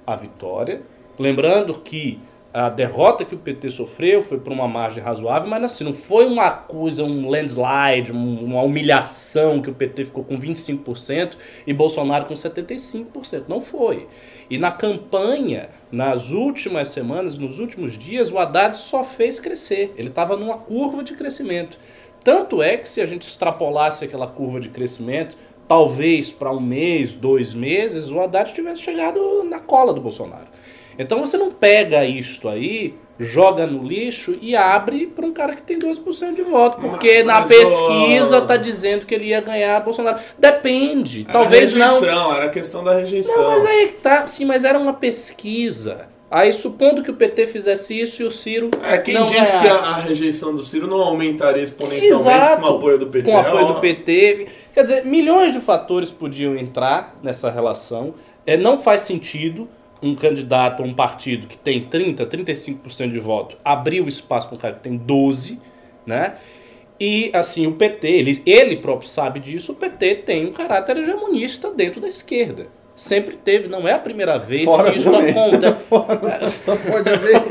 à vitória. Lembrando que a derrota que o PT sofreu foi por uma margem razoável, mas assim, não foi uma coisa, um landslide, um- uma humilhação que o PT ficou com 25% e Bolsonaro com 75%. Não foi. E na campanha, nas últimas semanas, nos últimos dias, o Haddad só fez crescer. Ele estava numa curva de crescimento. Tanto é que se a gente extrapolasse aquela curva de crescimento, talvez para um mês, dois meses, o Haddad tivesse chegado na cola do Bolsonaro. Então você não pega isto aí, joga no lixo e abre para um cara que tem 2% de voto. Porque Mas, na mas, pesquisa ô- tá dizendo que ele ia ganhar Bolsonaro. Depende. Talvez não. rejeição, Era a questão da rejeição. Não, mas aí é que tá. Sim, mas era uma pesquisa. Aí supondo que o PT fizesse isso e o Ciro. É, quem não disse que a, a rejeição do Ciro não aumentaria exponencialmente Exato. com o apoio do PT? Com o apoio É do PT. Quer dizer, milhões de fatores podiam entrar nessa relação. É, não faz sentido um candidato ou um partido que tem 30, 35% de voto abrir o espaço para um cara que tem 12, né? E assim, o PT, ele, ele próprio sabe disso, o PT tem um caráter hegemonista dentro da esquerda. Sempre teve, não é a primeira vez Fora que isso também. acontece. Só pode haver.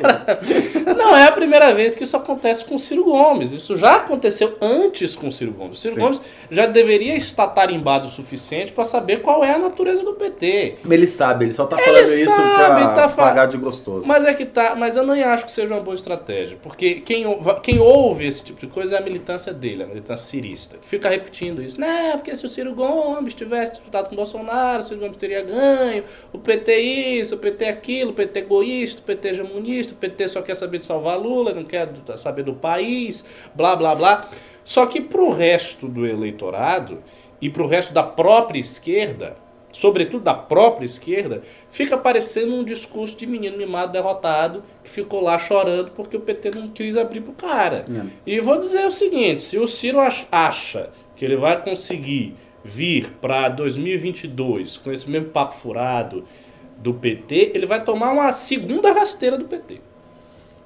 Não é a primeira vez que isso acontece com o Ciro Gomes. Isso já aconteceu antes com o Ciro Gomes. O Ciro Sim. Gomes já deveria estar tarimbado o suficiente para saber qual é a natureza do PT. Ele sabe, ele só tá Ele falando isso pra tá fa- pagar de gostoso. Mas é que tá, mas eu nem acho que seja uma boa estratégia, porque quem, quem ouve esse tipo de coisa é a militância dele, a militância cirista, que fica repetindo isso. Não, porque se o Ciro Gomes tivesse disputado com o Bolsonaro, o Ciro Gomes teria ganho, o PT isso, o PT aquilo, o PT egoísta, o PT hegemonista, o PT só quer saber de salvar Lula, não quer saber do país, blá blá blá. Só que pro resto do eleitorado e pro resto da própria esquerda, sobretudo da própria esquerda, fica parecendo um discurso de menino mimado derrotado que ficou lá chorando porque o PT não quis abrir pro cara. É. E vou dizer o seguinte, se o Ciro ach- acha que ele vai conseguir vir para 2022 com esse mesmo papo furado do PT, ele vai tomar uma segunda rasteira do PT.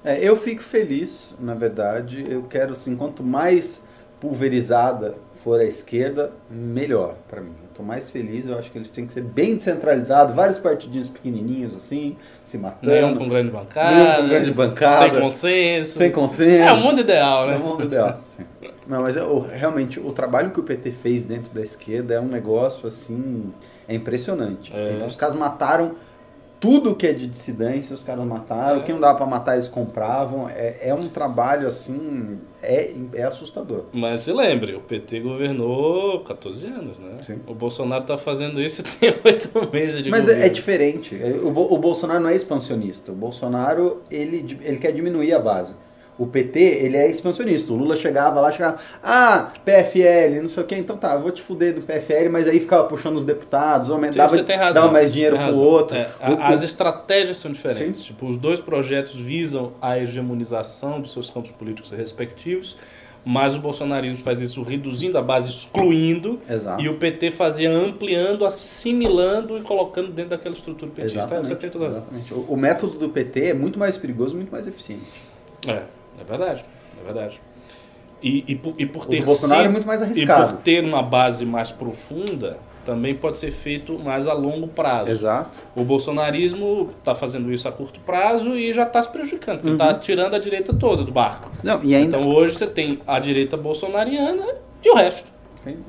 É, eu fico feliz, na verdade. Eu quero, assim, quanto mais pulverizada for a esquerda, melhor para mim. Eu tô mais feliz, eu acho que eles têm que ser bem descentralizados, vários partidinhos pequenininhos, assim, se matando. Nenhum com grande bancada. Nenhum com grande bancada. Sem consenso. Sem consenso. É o mundo ideal, É né? o mundo ideal. sim. Não, mas é, o- realmente o trabalho que o PT fez dentro da esquerda é um negócio assim, é impressionante. É. Os caras mataram tudo que é de dissidência, os caras mataram. O que não dava pra matar, eles compravam. É, é um trabalho assim, é, é assustador. Mas se lembre, o PT governou 14 anos, né? Sim. O Bolsonaro tá fazendo isso e tem 8 meses de Mas é, é governo. diferente. É, O, Bo- o Bolsonaro não é expansionista. O Bolsonaro, ele, ele quer diminuir a base. O PT, ele é expansionista. O Lula chegava lá, chegava, ah, PFL, não sei o quê, então tá, vou te fuder do PFL, mas aí ficava puxando os deputados, Sim, aumentava, tem razão. dava mais dinheiro pro outro. É, O- as estratégias são diferentes. Sim. Tipo, os dois projetos visam a hegemonização dos seus campos políticos respectivos, mas o bolsonarismo faz isso reduzindo a base, excluindo, Exato. e o PT fazia ampliando, assimilando e colocando dentro daquela estrutura petista. Exatamente, Você tem toda a razão. exatamente. O, o método do PT é muito mais perigoso, muito mais eficiente. É, é verdade, é verdade. E, e, por, e por O ter do Bolsonaro é muito mais E por arriscado. ter uma base mais profunda, também pode ser feito mais a longo prazo. Exato. O bolsonarismo está fazendo isso a curto prazo e já está se prejudicando, porque está tirando a direita toda do barco. Não, e ainda, Então hoje você tem a direita bolsonariana e o resto.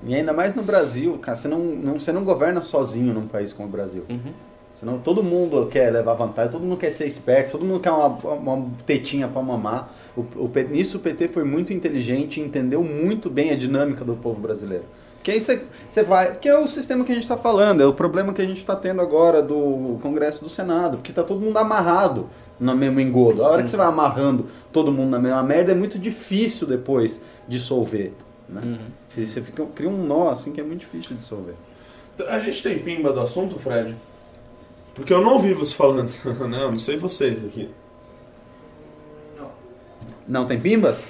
e ainda mais no Brasil, cara, você não, não, você não governa sozinho num país como o Brasil. Uhum. Senão todo mundo quer levar vantagem, todo mundo quer ser esperto, todo mundo quer uma, uma tetinha pra mamar. O, o, nisso o PT foi muito inteligente e entendeu muito bem a dinâmica do povo brasileiro. Que aí você você vai. Que é o sistema que a gente está falando, é o problema que a gente está tendo agora do Congresso do Senado, porque tá todo mundo amarrado no mesmo engodo. A hora que você vai amarrando todo mundo na mesma merda, é muito difícil depois dissolver. Né? Você fica, cria um nó assim que é muito difícil de dissolver. A gente tem pimba do assunto, Fred? Porque eu não ouvi você falando. não, não sei vocês aqui. Não tem pimbas?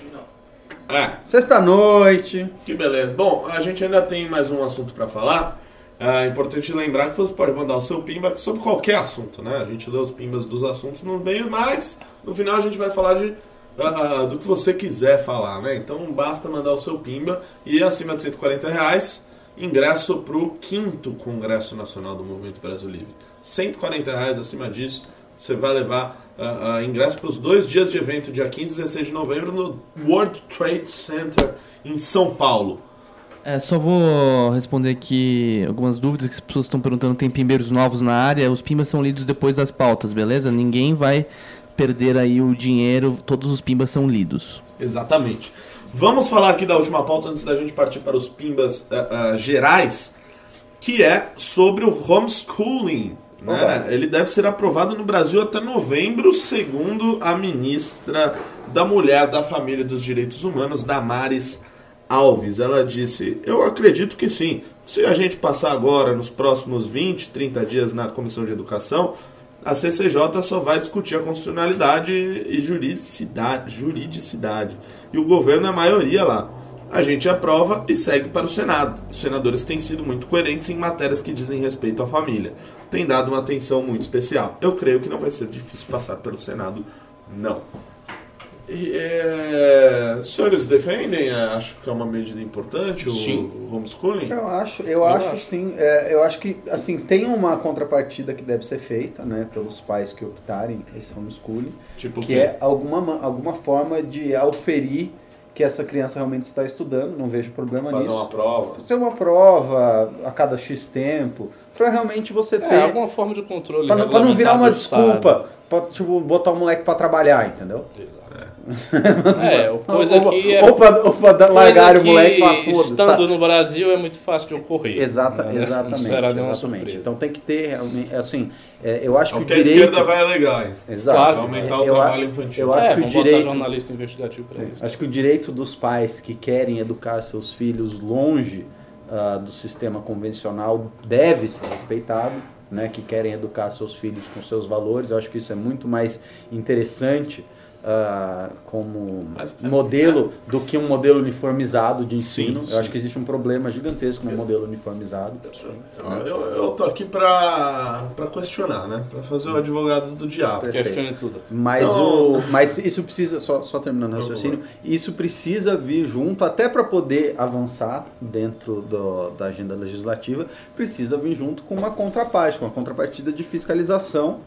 É, Sexta-noite. que beleza. Bom, a gente ainda tem mais um assunto pra falar. É importante lembrar que você pode mandar o seu pimba sobre qualquer assunto, né? A gente dá os pimbas dos assuntos no meio, mas no final a gente vai falar de ah, do que você quiser falar, né? Então basta mandar o seu pimba e acima de 140 reais, ingresso pro quinto Congresso Nacional do Movimento Brasil Livre. 140 reais acima disso, você vai levar ah, ah, ingresso para os dois dias de evento, dia 15 e 16 de novembro, no World Trade Center em São Paulo. É, só vou responder aqui algumas dúvidas que as pessoas estão perguntando. Tem pimbeiros novos na área. Os pimbas são lidos depois das pautas, beleza? Ninguém vai perder aí o dinheiro. Todos os pimbas são lidos. Exatamente. Vamos falar aqui da última pauta antes da gente partir para os pimbas ah, ah, gerais, que é sobre o homeschooling. Né? Ele deve ser aprovado no Brasil até novembro, segundo a ministra da Mulher, da Família e dos Direitos Humanos, Damares Alves. Ela disse: Eu acredito que sim. Se a gente passar agora, nos próximos 20, 30 dias na Comissão de Educação, a CCJ só vai discutir a constitucionalidade e juridicidade, juridicidade. E o governo é a maioria lá. A gente aprova e segue para o Senado. Os senadores têm sido muito coerentes em matérias que dizem respeito à família. Tem dado uma atenção muito especial. Eu creio que não vai ser difícil passar pelo Senado, não. E, é, os senhores defendem? é, Acho que é uma medida importante o, Sim. o homeschooling? Eu acho, eu, acho, sim. É, eu acho que assim tem uma contrapartida que deve ser feita, né, pelos pais que optarem esse homeschooling, Tipo que é alguma ma- alguma forma de auferir que essa criança realmente está estudando. Não vejo problema fazer nisso. uma prova. Ser uma prova a cada x tempo, para realmente você ter É, alguma forma de controle. Pra não, virar uma desculpa pra, tipo, botar o moleque pra trabalhar, entendeu? Estado. É, o coisa ou, que é. ou pra, ou pra largar o que, moleque e falar, foda-se. Estando tá? no Brasil é muito fácil de ocorrer. Exata, né? exatamente. Não será nenhuma exatamente. Então tem que ter realmente, assim, é, eu acho É o que o a direito... esquerda vai alegar. hein? Exato. Claro, Vai aumentar Eu o a- trabalho infantil. Eu acho é, que o direito... jornalista investigativo para isso. Acho que o direito dos pais que querem educar seus filhos longe ah, do sistema convencional deve ser respeitado, né? Que querem educar seus filhos com seus valores. Eu acho que isso é muito mais interessante ah, como Mas- modelo do que um modelo uniformizado de ensino. Sim, eu acho sim. que existe um problema gigantesco no modelo uniformizado. Eu, eu tô aqui pra, pra questionar, né? Pra fazer o advogado do diabo. Perfeito. Questione tudo. Mas, Então- o, mas isso precisa, só, só terminando o raciocínio, isso precisa vir junto, até para poder avançar dentro do- da agenda legislativa, precisa vir junto com uma contraparte, com uma contrapartida de fiscalização,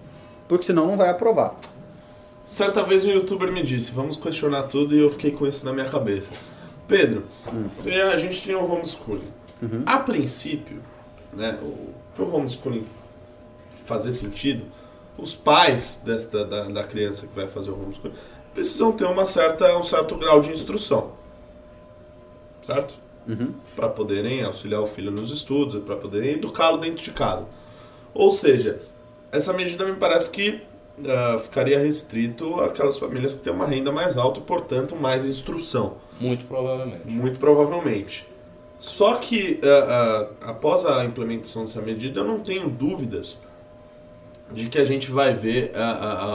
porque senão não vai aprovar. Certa vez um youtuber me disse, vamos questionar tudo, e eu fiquei com isso na minha cabeça. Pedro, se a gente tem o homeschooling, Uhum. a princípio, né, para o homeschooling fazer sentido, os pais desta, da, da criança que vai fazer o homeschooling precisam ter uma certa, um certo grau de instrução. Certo? Uhum. Para poderem auxiliar o filho nos estudos, para poderem educá-lo dentro de casa. Ou seja, essa medida me parece que ah, ficaria restrito àquelas famílias que têm uma renda mais alta e, portanto, mais instrução. Muito provavelmente. Muito provavelmente. Só que ah, ah, após a implementação dessa medida, eu não tenho dúvidas de que a gente vai ver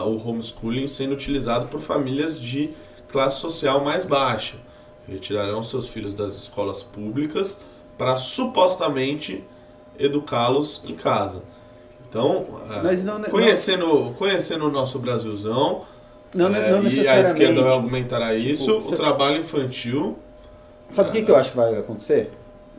o homeschooling sendo utilizado por famílias de classe social mais baixa. Retirarão seus filhos das escolas públicas para supostamente educá-los em casa. Então, Mas não, não- conhecendo, conhecendo o nosso Brasilzão, Não, é, não e a esquerda argumentará Tipo, isso, você- o trabalho infantil Sabe o que, que eu acho que vai acontecer?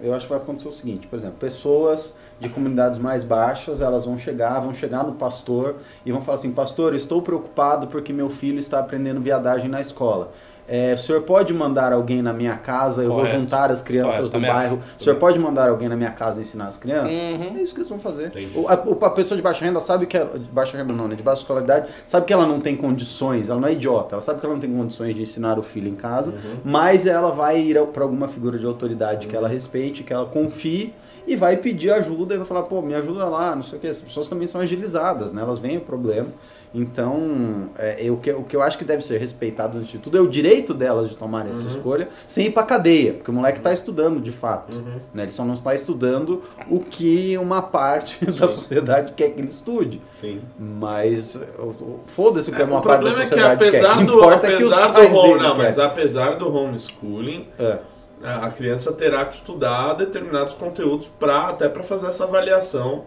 Eu acho que vai acontecer o seguinte, por exemplo, pessoas de comunidades mais baixas, elas vão chegar, vão chegar no pastor e vão falar assim, pastor, estou preocupado porque meu filho está aprendendo viadagem na escola. É, o senhor pode mandar alguém na minha casa, eu Correto. vou juntar as crianças Correto, do também bairro. acho. O senhor pode mandar alguém na minha casa ensinar as crianças? Uhum. É isso que eles vão fazer. O, a, a pessoa de baixa renda sabe que ela, de baixa renda não, né? De baixa escolaridade, sabe que ela não tem condições, ela não é idiota, ela sabe que ela não tem condições de ensinar o filho em casa, mas ela vai ir para alguma figura de autoridade que ela respeite, que ela confie e vai pedir ajuda e vai falar, pô, me ajuda lá, não sei o que. As pessoas também são agilizadas, né? Elas veem o problema. Então, é, eu, o, que, o que eu acho que deve ser respeitado antes de tudo é o direito delas de tomarem essa escolha sem ir pra cadeia, porque o moleque está estudando de fato. Né? Ele só não está estudando o que uma parte da sociedade quer que ele estude. Sim. Mas o- o- foda-se o que é, É, uma o parte da problema é que sociedade apesar quer. O que do, importa é que do home, não, mas apesar do homeschooling, É. a a criança terá que estudar determinados conteúdos para até para fazer essa avaliação.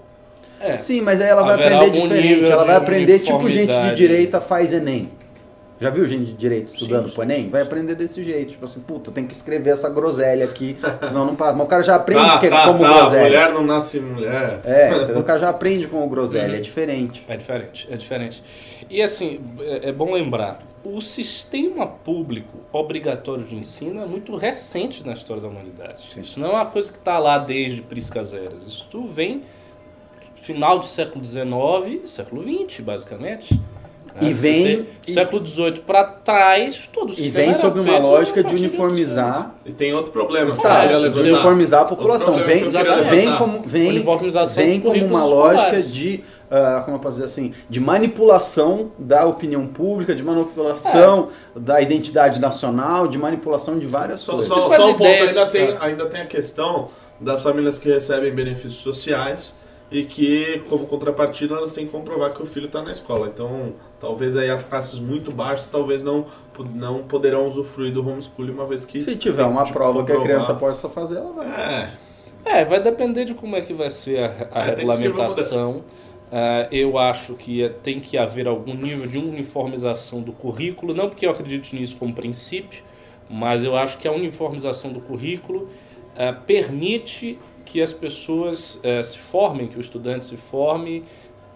É. Sim, mas aí ela vai aprender diferente. Ela vai aprender tipo gente de direita faz Enem. Já viu gente de direito estudando Sim, pro Enem? Vai aprender desse jeito. Tipo assim, puta, tem que escrever essa groselha aqui, senão não passa. Mas o cara já aprende Tá, que- tá, como tá, groselha. mulher não nasce mulher. É, o cara já aprende como groselha, Uhum. é diferente. É diferente, é diferente. E assim, é, é bom lembrar, o sistema público obrigatório de ensino é muito recente na história da humanidade. Isso não é uma coisa que está lá desde Priscas Eras. Isso tudo vem final do século XIX, século XX, basicamente. E Né? vem- você- século XVIII para trás, todo o E vem sob uma lógica de uniformizar E tem outro problema. que eu Tá, queria de uniformizar a população. Vem, vem como, vem, vem como uma lógica escolares. de, ah, como eu posso dizer assim, de manipulação da opinião pública, de manipulação da identidade nacional, de manipulação de várias Só, coisas. só, faz só um ponto, ainda tem, cara. ainda tem a questão das famílias que recebem benefícios sociais e que, como contrapartida, elas têm que comprovar que o filho está na escola. Então, talvez aí as classes muito baixas talvez não, não poderão usufruir do homeschooling, uma vez que... Se tiver uma que prova que a criança possa fazer, ela vai. É, É, vai depender de como é que vai ser a, a É, regulamentação. Ah, eu acho que é- tem que haver algum nível de uniformização do currículo, não porque eu acredito nisso como princípio, mas eu acho que a uniformização do currículo ah, permite que as pessoas eh, se formem, que o estudante se forme,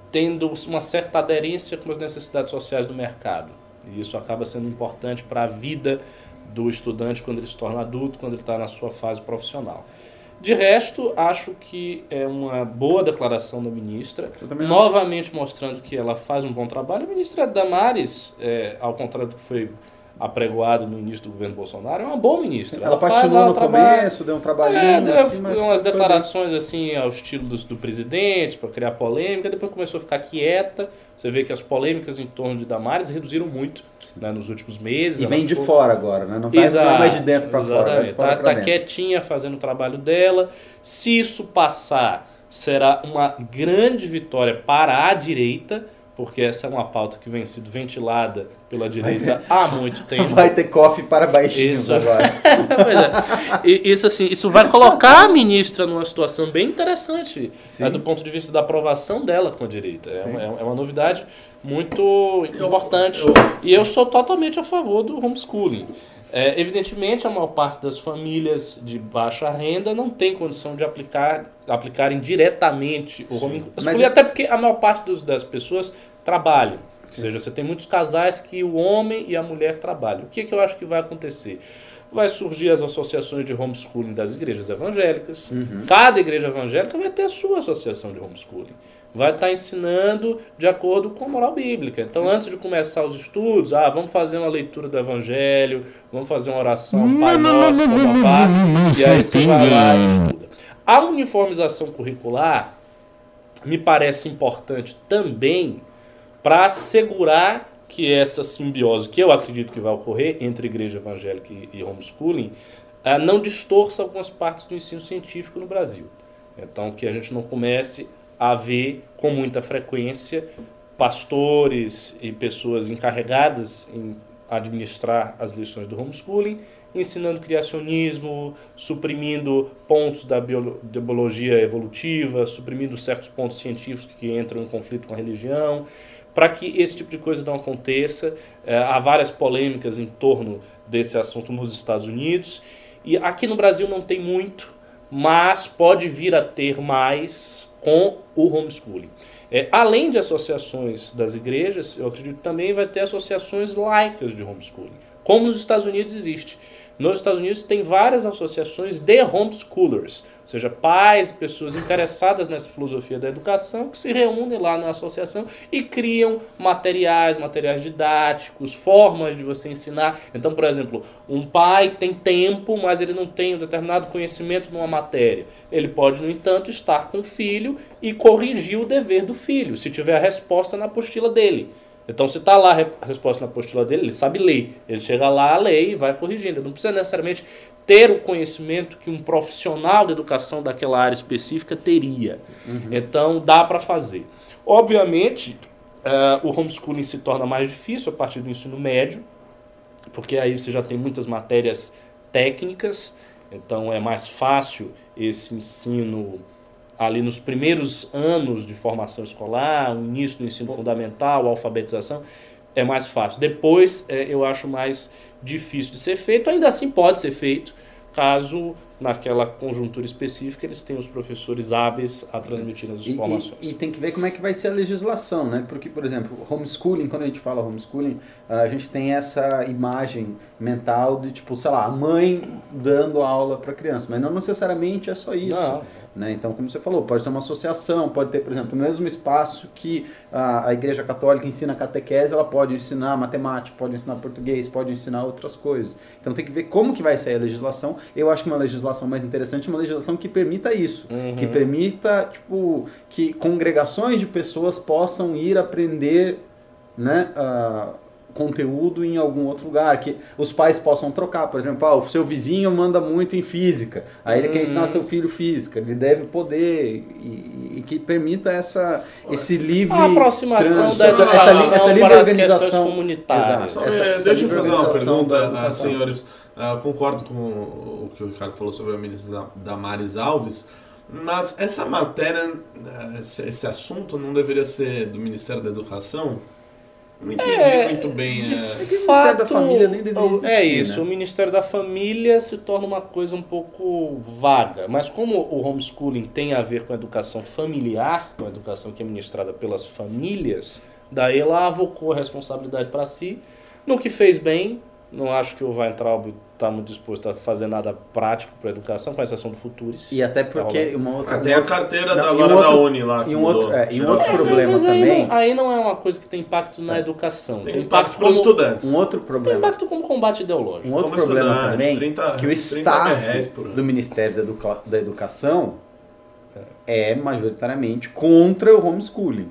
tendo uma certa aderência com as necessidades sociais do mercado. E isso acaba sendo importante para a vida do estudante quando ele se torna adulto, quando ele está na sua fase profissional. De resto, acho que é uma boa declaração da ministra, novamente mostrando que ela faz um bom trabalho. A ministra Damares, é, ao contrário do que foi apregoado no início do governo Bolsonaro, é uma boa ministra. Ela o no trabalho. começo, deu um trabalhinho É, deu assim, mas umas declarações assim ao estilo do, do presidente para criar polêmica, depois começou a ficar quieta. Você vê que as polêmicas em torno de Damares reduziram muito né, nos últimos meses. bem. E Ela vem de ficou- fora agora, né? Não vai não é mais de dentro para fora, de fora Tá, tá quietinha fazendo o trabalho dela. Se isso passar, será uma grande vitória para a direita, porque essa é uma pauta que vem sendo ventilada pela direita há muito tempo. Vai ter coffee para baixinhos Isso. agora. Pois é. E isso assim, isso vai colocar a ministra numa situação bem interessante Sim. é, do ponto de vista da aprovação dela com a direita. É, uma, é uma novidade muito importante. eu- E eu sou totalmente a favor do homeschooling. É, evidentemente, a maior parte das famílias de baixa renda não tem condição de aplicar, aplicarem diretamente o homeschooling, Mas- até porque a maior parte dos, das pessoas trabalham. Ou seja, você tem muitos casais que o homem e a mulher trabalham. O que, que eu acho que vai acontecer? Vai surgir as associações de homeschooling das igrejas evangélicas. Cada igreja evangélica vai ter a sua associação de homeschooling. Vai estar ensinando de acordo com a moral bíblica. Então, antes de começar os estudos, ah, vamos fazer uma leitura do evangelho, vamos fazer uma oração, Pai Nosso, papapá, e aí você vai lá e estuda. A uniformização curricular me parece importante também para assegurar que essa simbiose, que eu acredito que vai ocorrer entre igreja evangélica e, e homeschooling, ah, não distorça algumas partes do ensino científico no Brasil. Então, que a gente não comece a ver com muita frequência pastores e pessoas encarregadas em administrar as lições do homeschooling, ensinando criacionismo, suprimindo pontos da biolo- da biologia evolutiva, suprimindo certos pontos científicos que entram em conflito com a religião. Para que esse tipo de coisa não aconteça, eh, há várias polêmicas em torno desse assunto nos Estados Unidos. E aqui no Brasil não tem muito, mas pode vir a ter mais com o homeschooling. É, além de associações das igrejas, eu acredito que também vai ter associações laicas de homeschooling, como nos Estados Unidos existe. Nos Estados Unidos tem várias associações de homeschoolers, ou seja, pais, pessoas interessadas nessa filosofia da educação, que se reúnem lá na associação e criam materiais, materiais didáticos, formas de você ensinar. Então, por exemplo, um pai tem tempo, mas ele não tem um determinado conhecimento numa matéria. Ele pode, no entanto, estar com o filho e corrigir o dever do filho, se tiver a resposta na apostila dele. Então, se está lá a re- a resposta na apostila dele, ele sabe ler. Ele chega lá, lê e vai corrigindo. Ele não precisa necessariamente ter o conhecimento que um profissional de educação daquela área específica teria. Então, dá para fazer. Obviamente, eh, o homeschooling se torna mais difícil a partir do ensino médio, porque aí você já tem muitas matérias técnicas, então é mais fácil esse ensino ali nos primeiros anos de formação escolar, o início do ensino fundamental, a alfabetização, é mais fácil. Depois é, eu acho mais difícil de ser feito, ainda assim pode ser feito, caso naquela conjuntura específica eles tenham os professores hábeis a transmitir as E, informações. e- e tem que ver como é que vai ser a legislação, né? Porque, por exemplo, homeschooling, quando a gente fala homeschooling, a gente tem essa imagem mental de, tipo, sei lá, a mãe dando aula para criança, mas não necessariamente é só isso. Não. Né? Então, como você falou, pode ter uma associação, pode ter, por exemplo, o mesmo espaço que a, a Igreja Católica ensina catequese, ela pode ensinar matemática, pode ensinar português, pode ensinar outras coisas. Então tem que ver como que vai sair a legislação. Eu acho que uma legislação mais interessante é uma legislação que permita isso, Uhum. que permita, tipo, que congregações de pessoas possam ir aprender, né, ah, conteúdo em algum outro lugar, que os pais possam trocar, por exemplo, ah, o seu vizinho manda muito em física, aí ele quer ensinar seu filho física, ele deve poder e, e que permita essa esse livre A aproximação trans- da essa- essa educação li- essa livre para as organização. questões comunitárias. Essa- é, essa deixa eu fazer uma pergunta, da ah, educação. senhores. Ah, eu concordo com o que o Ricardo falou sobre a ministra da- Damares Alves, mas essa matéria, esse, esse assunto não deveria ser do Ministério da Educação? Não entendi É, muito bem. de é. Ministério da Família nem deveria É existir, isso, né? o Ministério da Família se torna uma coisa um pouco vaga. Mas como o homeschooling tem a ver com a educação familiar, com a educação que é ministrada pelas famílias, daí ela avocou a responsabilidade para si, no que fez bem. Não acho que o Weintraub está muito disposto a fazer nada prático para a educação, com exceção do Futuris. E até Tá porque rolando. uma outra tem um a outro- carteira Não, da, um agora da outro- Uni lá. e um mudou. outro- é, e um outro É, problema mas aí também- Não, aí não é uma coisa que tem impacto na educação. Tem impacto para os como, estudantes. um outro Tem problema impacto como combate ideológico. Um outro Como problema também, 30 que o 30 staff do Ministério da, Educa- da Educação é majoritariamente contra o homeschooling.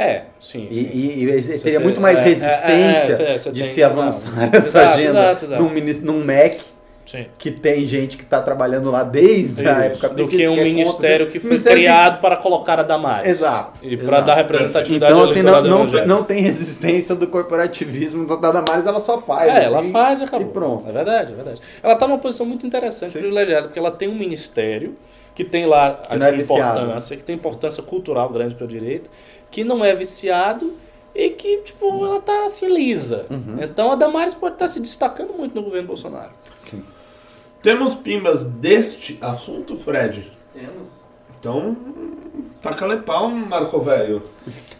É, sim. E, sim. e, e teria tem- muito mais é, é, resistência é, é, de se razão. avançar essa Exato, agenda exato, exato. Num, num MEC Sim. que tem gente que está trabalhando lá desde a Isso, época do petista, que um é contra- ministério que foi Ministério criado para colocar a Damares. Exato, E para dar representatividade Então, assim, não, não, não tem resistência do corporativismo da Damares, ela só faz. É, ela assim, faz e acabou. E pronto. É verdade, é verdade. Ela está numa posição muito interessante, Sim. privilegiada, porque ela tem um ministério que tem lá a não é sua viciado. importância, que tem importância cultural grande para a direita, que não é viciado e que, tipo, ela tá assim lisa. Uhum. Então a Damares pode estar se destacando muito no governo Bolsonaro. Temos pimbas deste assunto, Fred? Temos. Então, taca-lhe pau, Marco Velho.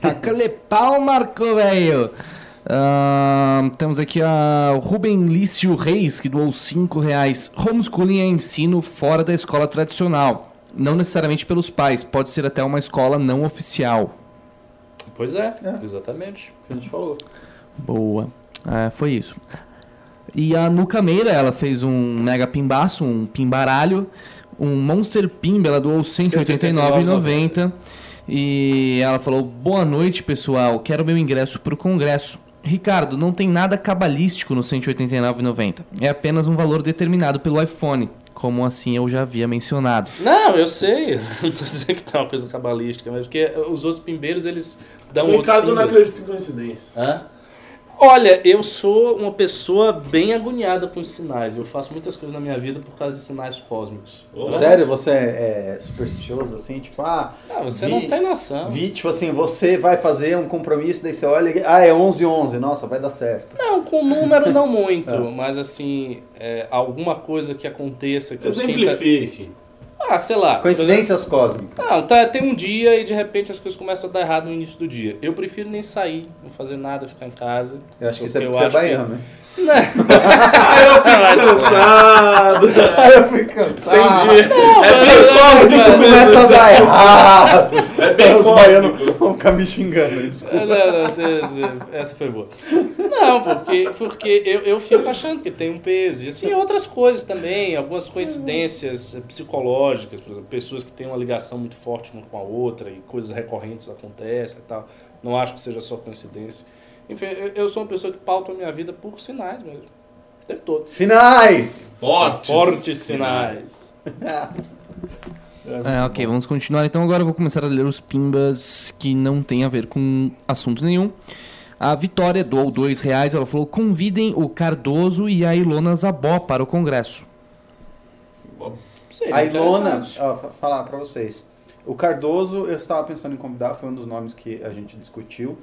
Taca-lhe pau, Marco Velho. Ah, temos aqui a Rubem Lício Reis, que doou 5 reais. Homeschooling é ensino fora da escola tradicional. Não necessariamente pelos pais, pode ser até uma escola não oficial. Pois é, É. exatamente. que a gente falou. Boa. É, foi isso. E a Nuca Meira, ela fez um mega pimbaço, um pimbaralho, um Monster Pimba, ela doou R$ 189,90. E ela falou: Boa noite, pessoal. Quero meu ingresso pro congresso. Ricardo, não tem nada cabalístico no R$ 189,90. É apenas um valor determinado pelo iPhone, como assim eu já havia mencionado. Não, eu sei. Não tô dizendo que tá uma coisa cabalística, mas porque os outros pimbeiros, eles dão o outros Ricardo não acredita em coincidência. Hã? Olha, eu sou uma pessoa bem agoniada com os sinais. Eu faço muitas coisas na minha vida por causa de sinais cósmos. Ô, Sério, você é supersticioso assim, tipo, ah, Ah, você Vi- não tem noção. vi, tipo assim, você vai fazer um compromisso, daí você olha, e- ah, é 11 11 nossa, vai dar certo. Não, com número não muito, mas assim, é, alguma coisa que aconteça que eu sinta... Ah, sei lá. Coincidências cósmicas. exemplo- Não, tá, tem um dia e de repente as coisas começam a dar errado no início do dia. Eu prefiro nem sair, não fazer nada, ficar em casa. Eu acho que isso é porque você é baiano, né? Aí eu fico cansado. Aí eu fico cansado. Entendi. É bem cósmico Tudo começa a dar errado. É bem Os baianos vão ficar me xingando, desculpa. Ah, Não, não, você- você- essa foi boa. Não, porque, porque eu, eu fico achando que tem um peso. E assim, outras coisas também, algumas coincidências psicológicas, por exemplo, pessoas que têm uma ligação muito forte uma com a outra e coisas recorrentes acontecem e tal. Não acho que seja só coincidência. Enfim, eu, sou uma pessoa que pauta a minha vida por sinais mesmo. O tempo todo. Sinais! Fortes. Fortes sinais. É, ok, vamos continuar. Então agora eu vou começar a ler os pimbas que não tem a ver com assunto nenhum. A Vitória doou dois reais. Ela falou: convidem o Cardoso e a Ilona Zabó para o congresso. Seria A Ilona, ó, fa- falar pra vocês. O Cardoso, eu estava pensando em convidar, foi um dos nomes que a gente discutiu.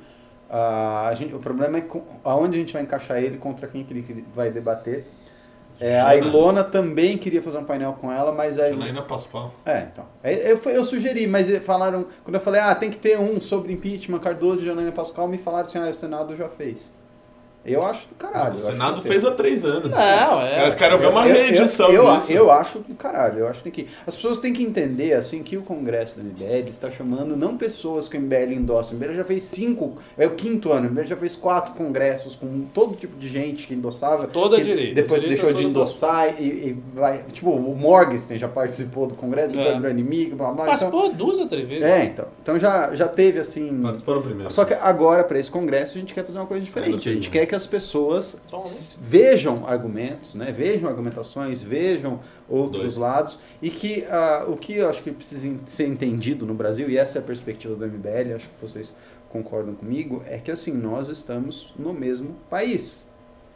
A gente, o problema é com, aonde a gente vai encaixar ele contra quem que ele vai debater. É, a. Ilona também queria fazer um painel com ela, mas a Janaína Pascoal. É, então. É, Eu, eu sugeri, mas falaram. Quando eu falei, ah, tem que ter um sobre impeachment, Cardoso e Janaína Pascoal, me falaram assim, ah, o Senado já fez. Eu acho do caralho. o eu Senado fez há três anos. Não, é. Quero, quero ver uma Eu- eu- reedição eu, disso. Eu, acho do caralho, eu acho que tem que. As pessoas têm que entender assim que o Congresso do MBL está chamando não pessoas que o MBL endossa. O MBL já fez cinco, é o quinto ano, o MBL já fez quatro congressos com todo tipo de gente que endossava. Toda a que direita. Depois A direita deixou de endossar e, e vai. Tipo, o Morgenstern já participou do Congresso, depois É. virou inimigo, blá blá. Mas, Então, pô, duas ou três vezes. é, então. Então já, já teve assim. Participou no primeiro. Só que agora, para esse congresso, a gente quer fazer uma coisa É, diferente. no A gente quer que as pessoas s- vejam argumentos, né? vejam argumentações, vejam outros Dois. lados. E que ah, o que eu acho que precisa ser entendido no Brasil, e essa é a perspectiva do MBL, acho que vocês concordam comigo, é que assim, nós estamos no mesmo país.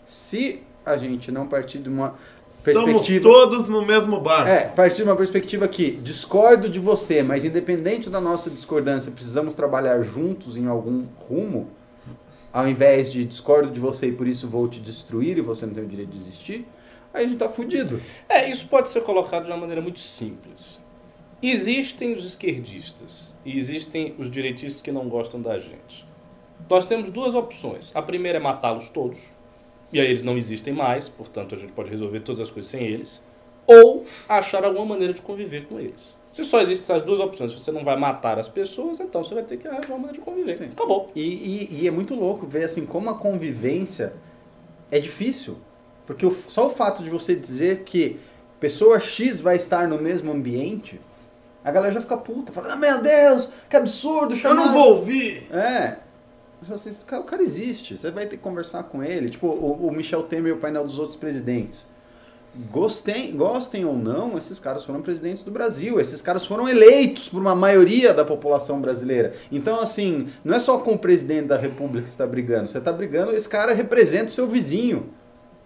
Se a gente não partir de uma Estamos todos no mesmo bar. É, partir de uma perspectiva que discordo de você, mas independente da nossa discordância, precisamos trabalhar juntos em algum rumo, ao invés de discordo de você e por isso vou te destruir e você não tem o direito de existir, aí a gente tá fudido. É, isso pode ser colocado de uma maneira muito simples. Existem os esquerdistas e existem os direitistas que não gostam da gente. Nós temos duas opções. A primeira é matá-los todos, e aí eles não existem mais, portanto a gente pode resolver todas as coisas sem eles, ou achar alguma maneira de conviver com eles. Se só existem essas duas opções, você não vai matar as pessoas, então você vai ter que arranjar uma maneira de conviver. Sim. Acabou. E, e- e é muito louco ver assim como a convivência é difícil. Porque o- só o fato de você dizer que pessoa X vai estar no mesmo ambiente, a galera já fica puta, fala, ah, meu Deus, que absurdo, Eu chamar... não vou ouvir. É. Você- O cara existe, você vai ter que conversar com ele. Tipo, o, o Michel Temer e o painel dos outros presidentes. Gostem, gostem ou não, esses caras foram presidentes do Brasil. Esses caras foram eleitos por uma maioria da população brasileira. Então, assim, não é só com o presidente da república que está brigando. Você está brigando, esse cara representa o seu vizinho.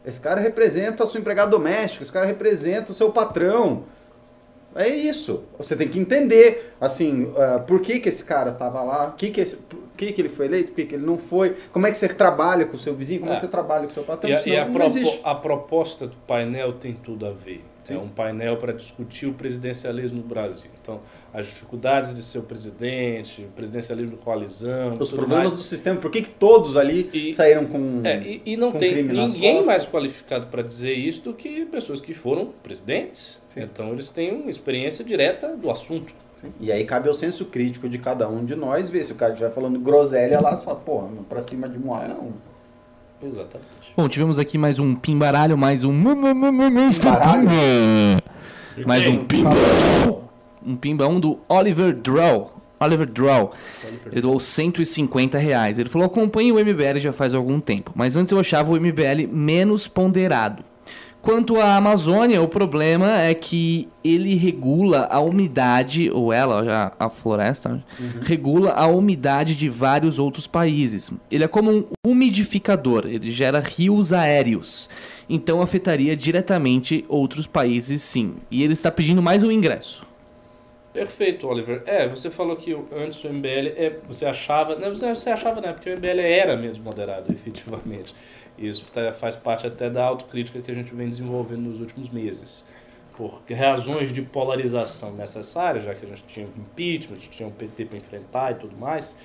Esse cara representa a sua empregada doméstica. Esse cara representa o seu patrão. É isso. Você tem que entender, assim, ah, por que, que esse cara estava lá, que que esse- por que, que ele foi eleito, por que, que ele não foi, como é que você trabalha com o seu vizinho, como é, É. que você trabalha com o seu patrão. E, a, e a propo- a proposta do painel tem tudo a ver. Sim. É um painel para discutir o presidencialismo no Brasil. Então, as dificuldades de ser o presidente, o presidencialismo de coalizão, Os problemas mais. do sistema, por que, que todos ali E- saíram com. É, e, e não tem ninguém mais qualificado para dizer isso do que pessoas que foram presidentes. Então, eles têm uma experiência direta do assunto. E aí cabe ao senso crítico de cada um de nós ver se o cara estiver falando groselha lá, você fala, pô, pra cima de Moá, não. Exatamente. Bom, tivemos aqui mais um pimbaralho, mais um. Pimbaralho? Mais um pimba. Um pimba, um do Oliver Drow. Oliver Drow. Ele doou 150 reais. Ele falou: acompanho o MBL já faz algum tempo, mas antes eu achava o MBL menos ponderado. Quanto à Amazônia, o problema é que ele regula a umidade, ou ela, já a floresta, regula a umidade de vários outros países. Ele é como um umidificador, ele gera rios aéreos. Então afetaria diretamente outros países, sim. E ele está pedindo mais um ingresso. Perfeito, Oliver. É, você falou que antes o MBL, é, você achava, não, você você achava, né, porque o MBL era mesmo moderado, efetivamente. Isso tá- faz parte até da autocrítica que a gente vem desenvolvendo nos últimos meses. Por razões de polarização necessárias, já que a gente tinha impeachment, tinha o PT para enfrentar e tudo mais,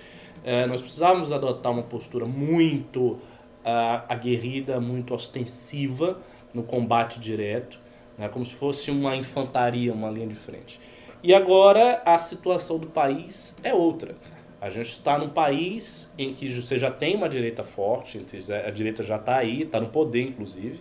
eh, nós precisávamos adotar uma postura muito ah, aguerrida, muito ostensiva no combate direto, né, como se fosse uma infantaria, uma linha de frente. E agora a situação do país é outra. A gente está num país em que você já tem uma direita forte, a direita já está aí, está no poder inclusive,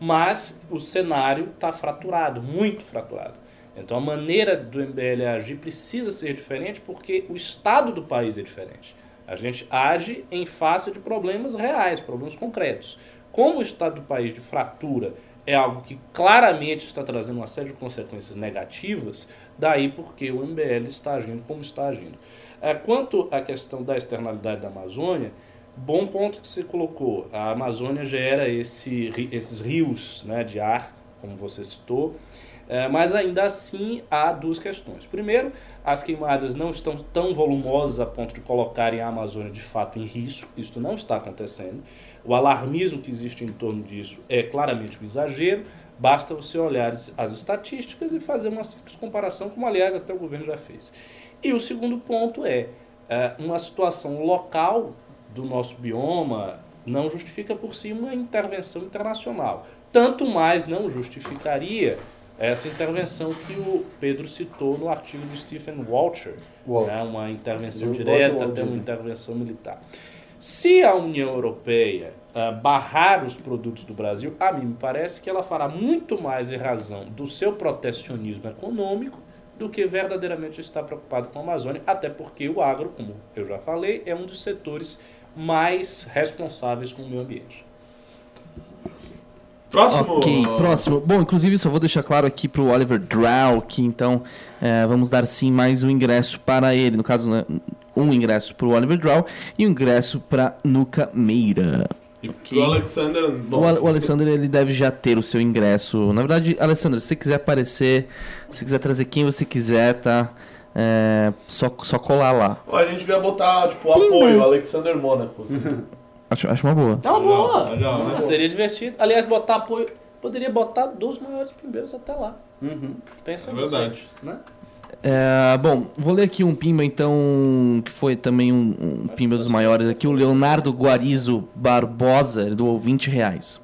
mas o cenário está fraturado, muito fraturado. Então a maneira do MBL agir precisa ser diferente porque o estado do país é diferente. A gente age em face de problemas reais, problemas concretos. Como o estado do país de fratura é algo que claramente está trazendo uma série de consequências negativas, daí porque o MBL está agindo como está agindo. Quanto à questão da externalidade da Amazônia, bom ponto que você colocou. A Amazônia gera esse, esses rios né, de ar, como você citou, é, mas ainda assim há duas questões. Primeiro, as queimadas não estão tão volumosas a ponto de colocarem a Amazônia de fato em risco, isso não está acontecendo. O alarmismo que existe em torno disso é claramente um exagero, basta você olhar as estatísticas e fazer uma simples comparação, como aliás até o governo já fez. E o segundo ponto é, é, uma situação local do nosso bioma não justifica por si uma intervenção internacional. Tanto mais não justificaria essa intervenção que o Pedro citou no artigo do Stephen Walcher, Waltz. né, uma intervenção direta, até uma intervenção militar. Se a União Europeia ah, barrar os produtos do Brasil, a mim me parece que ela fará muito mais em razão do seu protecionismo econômico do que verdadeiramente está preocupado com a Amazônia, até porque o agro, como eu já falei, é um dos setores mais responsáveis com o meio ambiente. Próximo. Ok, próximo. Bom, inclusive só vou deixar claro aqui pro Oliver Drow que então é, vamos dar sim mais um ingresso para ele. No caso, né, um ingresso pro Oliver Drow e um ingresso para Nuca Meira. E Ok. o Alexander. Bom, O, Al- o Alessandro ele deve já ter o seu ingresso. Na verdade, Alessandro, se você quiser aparecer, se quiser trazer quem você quiser, tá? É, só, só colar lá. Ó, a gente devia botar, tipo, apoio, Alexander Mônaco. assim. Acho, acho uma boa. É uma boa! legal, né? Ah, seria divertido. Aliás, botar apoio. Poderia botar dos maiores primeiros até lá. Uhum. Pensa É nisso verdade. aí, Né? É, bom, vou ler aqui um pimba então, que foi também um, um pimba dos maiores aqui, o Leonardo Guarizo Barbosa, doou 20 reais.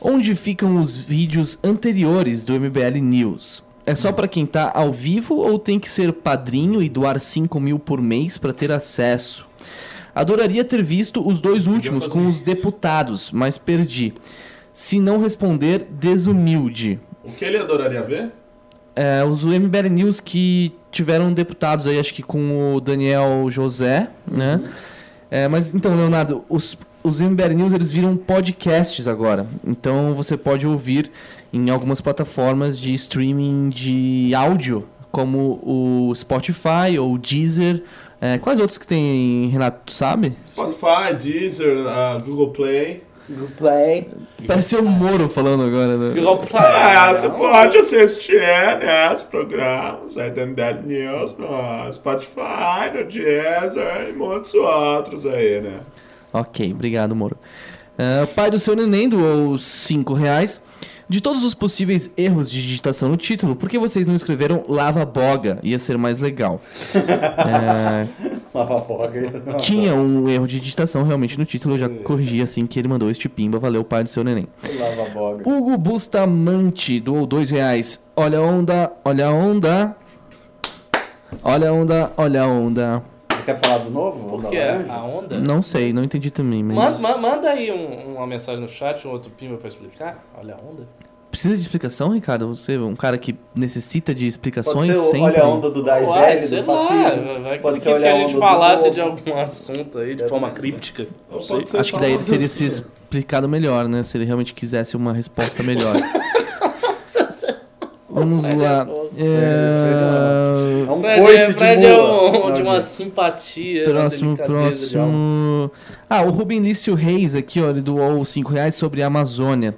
Onde ficam os vídeos anteriores do MBL News? É só pra quem tá ao vivo ou tem que ser padrinho e doar 5 mil por mês pra ter acesso? Adoraria ter visto os dois últimos com os isso. deputados, mas perdi. Se não responder, desumilde. O que ele adoraria ver? É, os MBL News que tiveram deputados aí, acho que com o Daniel José, né? É, mas então, Leonardo, os, os MBR News eles viram podcasts agora. Então você pode ouvir em algumas plataformas de streaming de áudio, como o Spotify ou o Deezer. É, quais outros que tem, Renato, tu sabe? Spotify, Deezer, ah, Google Play. Google Play. Pareceu o Moro falando agora, né? Google Play. É, você pode assistir, né, os programas aí da MBL News no Spotify, no Deezer e muitos outros aí, né? Ok, obrigado, Moro. O pai do seu neném doou 5 reais. De todos os possíveis erros de digitação no título, por que vocês não escreveram lava boga? Ia ser mais legal. É, Lava boga. tinha um erro de digitação realmente no título, eu já corrigi assim que ele mandou este pimba. Valeu, pai do seu neném. Lava boga. Hugo Bustamante doou dois reais. Olha a onda, olha a onda. Olha a onda, olha a onda. Você quer falar do novo? Por Da que laranja? a onda? Não sei, não entendi também, mas. Manda, ma- manda aí um- uma mensagem no chat, um outro pimba pra explicar. Olha a onda. Precisa de explicação, Ricardo? Você é um cara que necessita de Pode explicações ser o sempre. Olha a onda do Dai Uai, Velho, sei do lá, vai que Pode ele ser quis que a a gente falasse de algum assunto aí de forma críptica. Não Ou sei. pode ser Acho que daí ele teria se explicado melhor, né? Se ele realmente quisesse uma resposta melhor. Vamos lá. É... É um Fred, coice é, de Fred é um- de uma simpatia, Próximo, uma de alma. próximo. Ah, o Rubem Lício Reis aqui, ó, ele doou 5 reais sobre a Amazônia.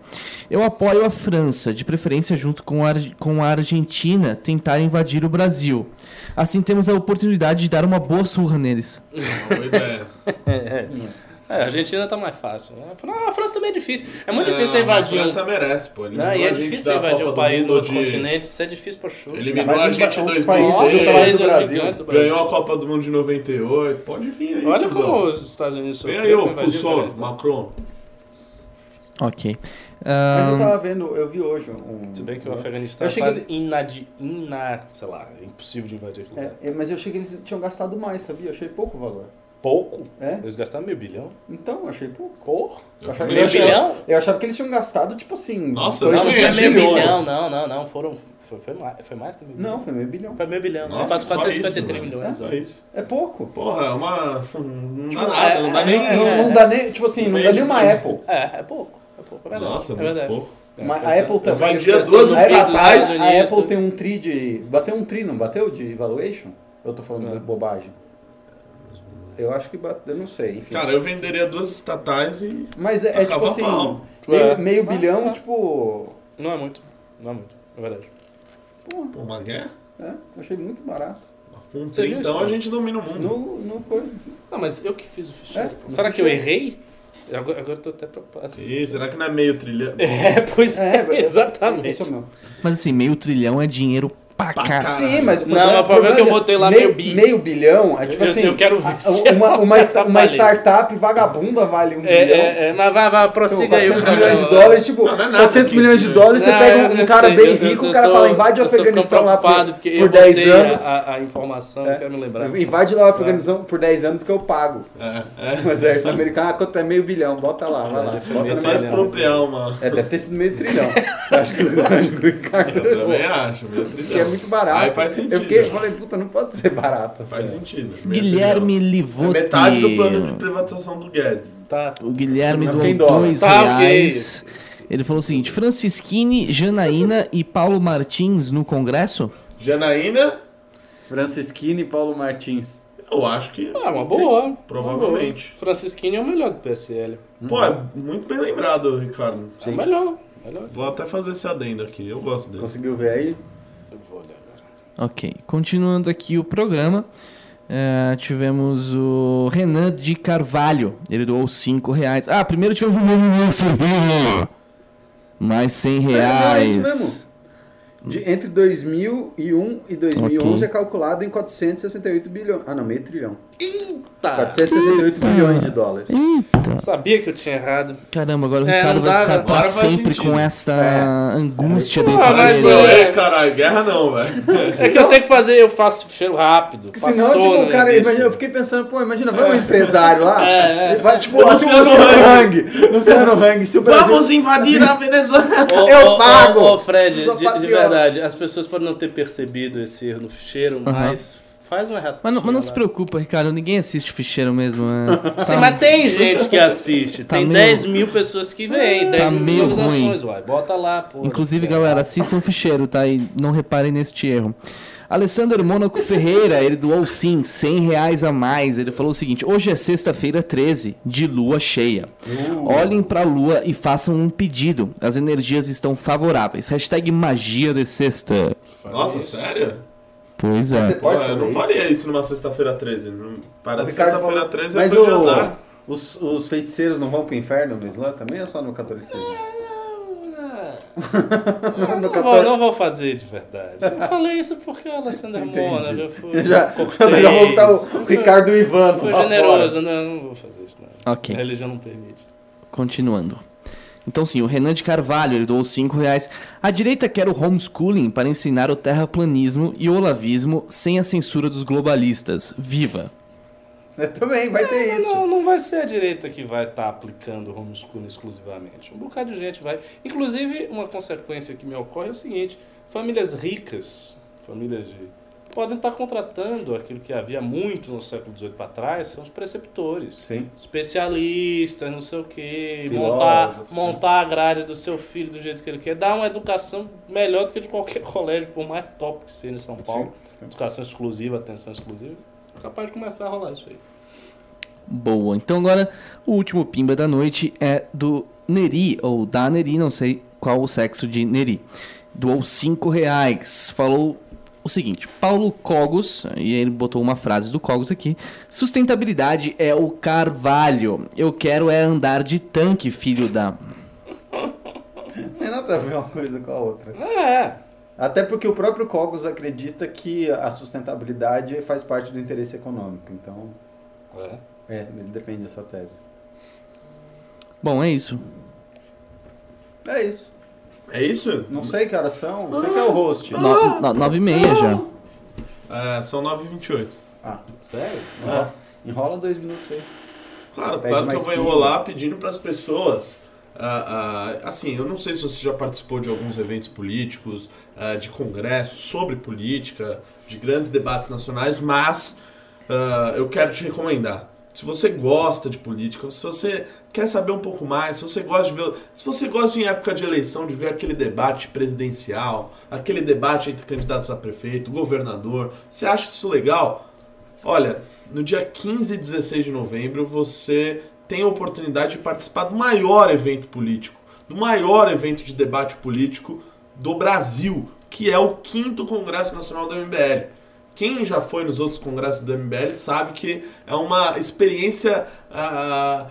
Eu apoio a França, de preferência junto com a, com a Argentina, tentar invadir o Brasil. Assim temos a oportunidade de dar uma boa surra neles. Boa ideia. É, a Argentina tá mais fácil. Né? A França também é difícil. É muito É, difícil você invadir A um. França merece, pô. Eliminou Não, e é difícil invadir um do país no Mundo outro de- continente. Isso é difícil pra show. Eliminou a um gente em um país 2006. do tamanho do países Brasil. gigantes do Brasil. Ganhou a Copa do Mundo de 98. Pode vir aí. Olha como os Estados Unidos Vem sofreram aí, ô, Pulsor, Afeganistão. Macron. Ok. Mas eu tava vendo, eu vi hoje um... Se bem que o Afeganistão Eu é achei quase que inadi... Ina... sei lá, é impossível de invadir aquilo. É, é, mas eu achei que eles tinham gastado mais, sabia? Eu achei pouco o valor. Pouco? É? Eles gastaram meio bilhão? Então, eu achei pouco. Porra! Eu achava, Meio eu achava- bilhão? eu achava que eles tinham gastado, tipo assim... Nossa, Não, não foi meio bilhão, não, não, não. Foram. Foi, foi, mais, foi mais que meio bilhão. Não, foi meio bilhão. Foi meio bilhão. Nossa, né? só 453 isso, milhões. ó. É isso. É pouco. Porra, é uma... Não Tipo, dá nada, não dá é, nem... é, não, não dá nem, tipo assim, não dá nem uma Apple. É, é pouco. É pouco, é verdade. Nossa, é muito verdade. pouco. É, Mas a Apple vendia expressão duas estatais, A Apple tem um tri de... Bateu um tri, não bateu? De valuation? Eu tô falando bobagem. Eu acho que bateu, eu não sei, enfim. Cara, eu venderia duas estatais e... Mas é, é tipo assim, meio, É. meio bilhão, ah. tipo... Não é muito. Não é muito. É verdade. Pô, uma guerra? É, eu achei muito barato. Com um Você viu trintão isso? a gente domina o mundo. Não, não foi... Não, mas eu que fiz o ficheiro. É, Será que eu errei? Agora, agora eu tô até preocupado. Ih, será que não é meio trilhão? É, pois é, É, exatamente. É o meu. mas assim, meio trilhão é dinheiro pra caralho. Sim, mas o Não, mas o problema é que eu botei lá meio bi. Meio bilhão é tipo Eu- assim. eu quero ver a- se uma, uma, esta- uma startup vagabunda vale um É, bilhão. é, é, mas vai, vai, Então, prossiga aí. 400 por milhões de dólares, tipo, Não, não é nada, 400 milhões de 500 dólares, você Não, pega eu- um, um cara sei, bem eu- rico, eu o cara tô- fala, invade o Afeganistão lá por, por eu 10 botei anos. A, a, a informação, É. eu quero me lembrar. Invade lá o Afeganistão por 10 anos que eu pago. É, é. O exército americano, ah, quanto é meio bilhão, bota lá, vai lá. É mais minha- proprião, mano. É, deve ter sido meio trilhão. Eu acho que, o Ricardo Eu também acho, meio que é muito barato. Aí faz sentido. Eu fiquei, falei, puta, não pode ser barato. Faz assim. sentido. meio Guilherme trilhão. É Livotti. metade do plano de privatização do Guedes. Tá. O Guilherme Não doou tem dólar. dois Tá, reais. Ele falou o seguinte: Francisquini, Janaína e Paulo Martins no Congresso? Janaína, Francisquini e Paulo Martins. eu acho que Ah, uma boa. provavelmente. Francisquinho é o melhor do PSL. Pô, é muito bem lembrado, Ricardo. É o melhor. melhor. Vou até fazer esse adendo aqui, eu gosto dele. Conseguiu ver aí? Eu vou olhar agora. Ok. Continuando aqui o programa, eh, tivemos o Renan de Carvalho. Ele doou 5 reais. Ah, primeiro tivemos o Mano Silveira. Mais 100 não, é reais. mesmo. De- entre 2001 e 2011 Ok. é calculado em 468 bilhões. Ah, não, meio trilhão. Tá. 468 bilhões de dólares. Sabia que eu tinha errado. Caramba, agora o É, Ricardo não vai ficar pra sempre com essa É. angústia Ah, dentro mas dele. eu- Ei, caralho, guerra não, velho. É que eu tenho que fazer, eu faço cheiro rápido. Porque Passou senão, tipo, na o cara. Imagina, eu fiquei pensando, pô, imagina, vai um empresário lá. É, é. ele vai, tipo, O Luciano, Hang. Luciano Hang, se o Brasil. Vamos invadir a Venezuela! Ô, Eu ô, ô, pago. Ô, Fred, de, de verdade, as pessoas podem não ter percebido esse erro no cheiro, mas Faz uma reta. Mas não, mas não se preocupa, Ricardo, ninguém assiste ficheiro mesmo. né? Sim, mas tem gente que assiste. Tá tem meio- 10 mil pessoas que veem, 10 Tá mil meio visualizações, uai. Bota lá, pô. Inclusive, É. galera, assistam o ficheiro, tá? E não reparem neste erro. Alessandro Mônaco Ferreira, ele doou sim, 100 reais a mais. Ele falou o seguinte: hoje é sexta-feira 13, de lua cheia. Olhem pra lua e façam um pedido. As energias estão favoráveis. Hashtag magia de sexta. Nossa, sério? Pois Você é. Pô, pode eu fazer não isso? faria isso numa sexta-feira 13. Não- Parece sexta-feira falou- 13 é de o- azar. Os, os feiticeiros não vão pro inferno no Islã também ou só no catolicismo? no Não vou, 14 não vou fazer de verdade. Eu falei isso porque o Alessandro Mona já foi. Já, cortei, já voltar o Ricardo e o Ivan Foi lá generoso, não, não vou fazer isso não. Ok. A religião não permite. Continuando. Então sim, o Renan de Carvalho, ele doou 5 reais. A direita quer o homeschooling para ensinar o terraplanismo e o olavismo sem a censura dos globalistas. Viva! fora. Também vai ter isso. Não, não vai ser a direita que vai estar aplicando o homeschooling exclusivamente. Um bocado de gente vai. Inclusive, uma consequência que me ocorre é o seguinte: famílias ricas, famílias de. Podem estar contratando aquilo que havia muito no século XVIII para trás, são os preceptores. Sim. Especialistas, não sei o quê, Filósofos, montar, montar a grade do seu filho do jeito que ele quer, dar uma educação melhor do que de qualquer colégio, por mais top que seja em São Paulo. sim. Educação exclusiva, atenção exclusiva. Capaz de começar a rolar isso aí. Boa. Então agora o último pimba da noite é do Neri, ou da Neri, não sei qual o sexo de Neri. Doou 5 reais. Falou o seguinte: Paulo Cogos, e ele botou uma frase do Cogos aqui. Sustentabilidade é o carvalho. Eu quero é andar de tanque, filho da. Não tem nada a ver uma coisa com a outra. É, Até porque o próprio Cogos acredita que a sustentabilidade faz parte do interesse econômico. Então, é. é, ele defende essa tese. Bom, é isso. É isso. É isso? Não sei que horas são. Você que é o host. No, no, 9 e meia já. É, são 9h28. Ah, Sério? enrola, enrola dois minutos aí. Claro, Pede claro que eu vou enrolar pedindo para as pessoas. ah, ah, assim, eu não sei se você já participou de alguns eventos políticos, ah, de congressos sobre política, de grandes debates nacionais, mas eu quero te recomendar. Se você gosta de política, se você quer saber um pouco mais, se você gosta de ver, se você gosta em época de eleição de ver aquele debate presidencial, aquele debate entre candidatos a prefeito, governador, você acha isso legal? Olha, no dia 15 e 16 de novembro você tem a oportunidade de participar do maior evento político, do maior evento de debate político do Brasil, que é o 5 Congresso Nacional do MBL. Quem já foi nos outros congressos do MBL sabe que é uma experiência ah,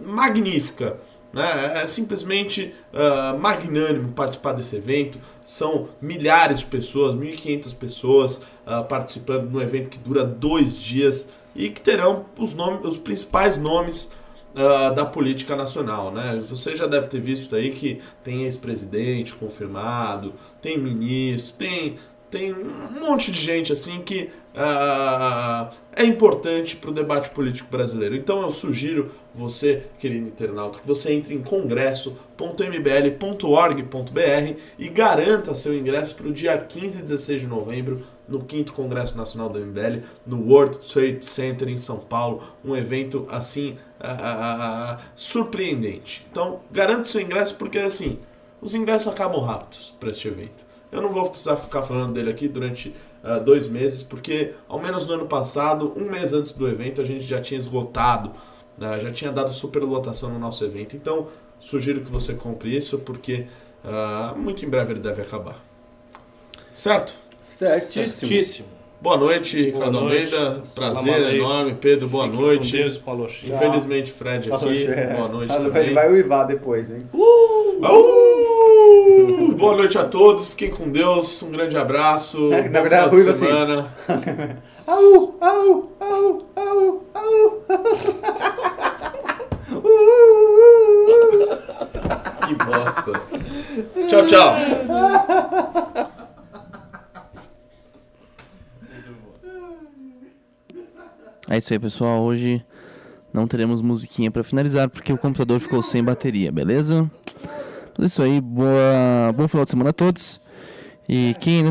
magnífica. Né? É simplesmente ah, magnânimo participar desse evento. São milhares de pessoas, 1.500 pessoas ah, participando de um evento que dura dois dias e que terão os, nomes, os principais nomes ah, da política nacional. Né? Você já deve ter visto aí que tem ex-presidente confirmado, tem ministro, tem, tem um monte de gente assim que ah, é importante para o debate político brasileiro. Então eu sugiro você, querido internauta, que você entre em congresso.mbl.org.br e garanta seu ingresso para o dia 15 e 16 de novembro no 5 Congresso Nacional do MBL, no World Trade Center em São Paulo, um evento assim ah, ah, surpreendente. Então, garanta seu ingresso porque assim, os ingressos acabam rápidos para este evento. Eu não vou precisar ficar falando dele aqui durante ah, dois meses, porque ao menos no ano passado, um mês antes do evento, a gente já tinha esgotado, né, já tinha dado superlotação no nosso evento. Então, sugiro que você compre isso, porque ah, muito em breve ele deve acabar. Certo? Certíssimo. Certíssimo. Boa noite, Ricardo Boa noite. Almeida. Prazer enorme. Pedro, boa Fiquem noite. Com Deus Loxinha. Infelizmente, Fred aqui. É. Boa noite Ah, também. Ele vai uivar depois, hein? Au! Boa noite a todos, fiquem com Deus, um grande abraço. É, na bom verdade, ruiva assim. semana. Au, au, au, au, au. Que bosta. tchau, tchau. É isso aí, pessoal. Hoje não teremos musiquinha pra finalizar porque o computador ficou sem bateria, beleza? É isso aí. Boa, bom final de semana a todos. E quem ainda não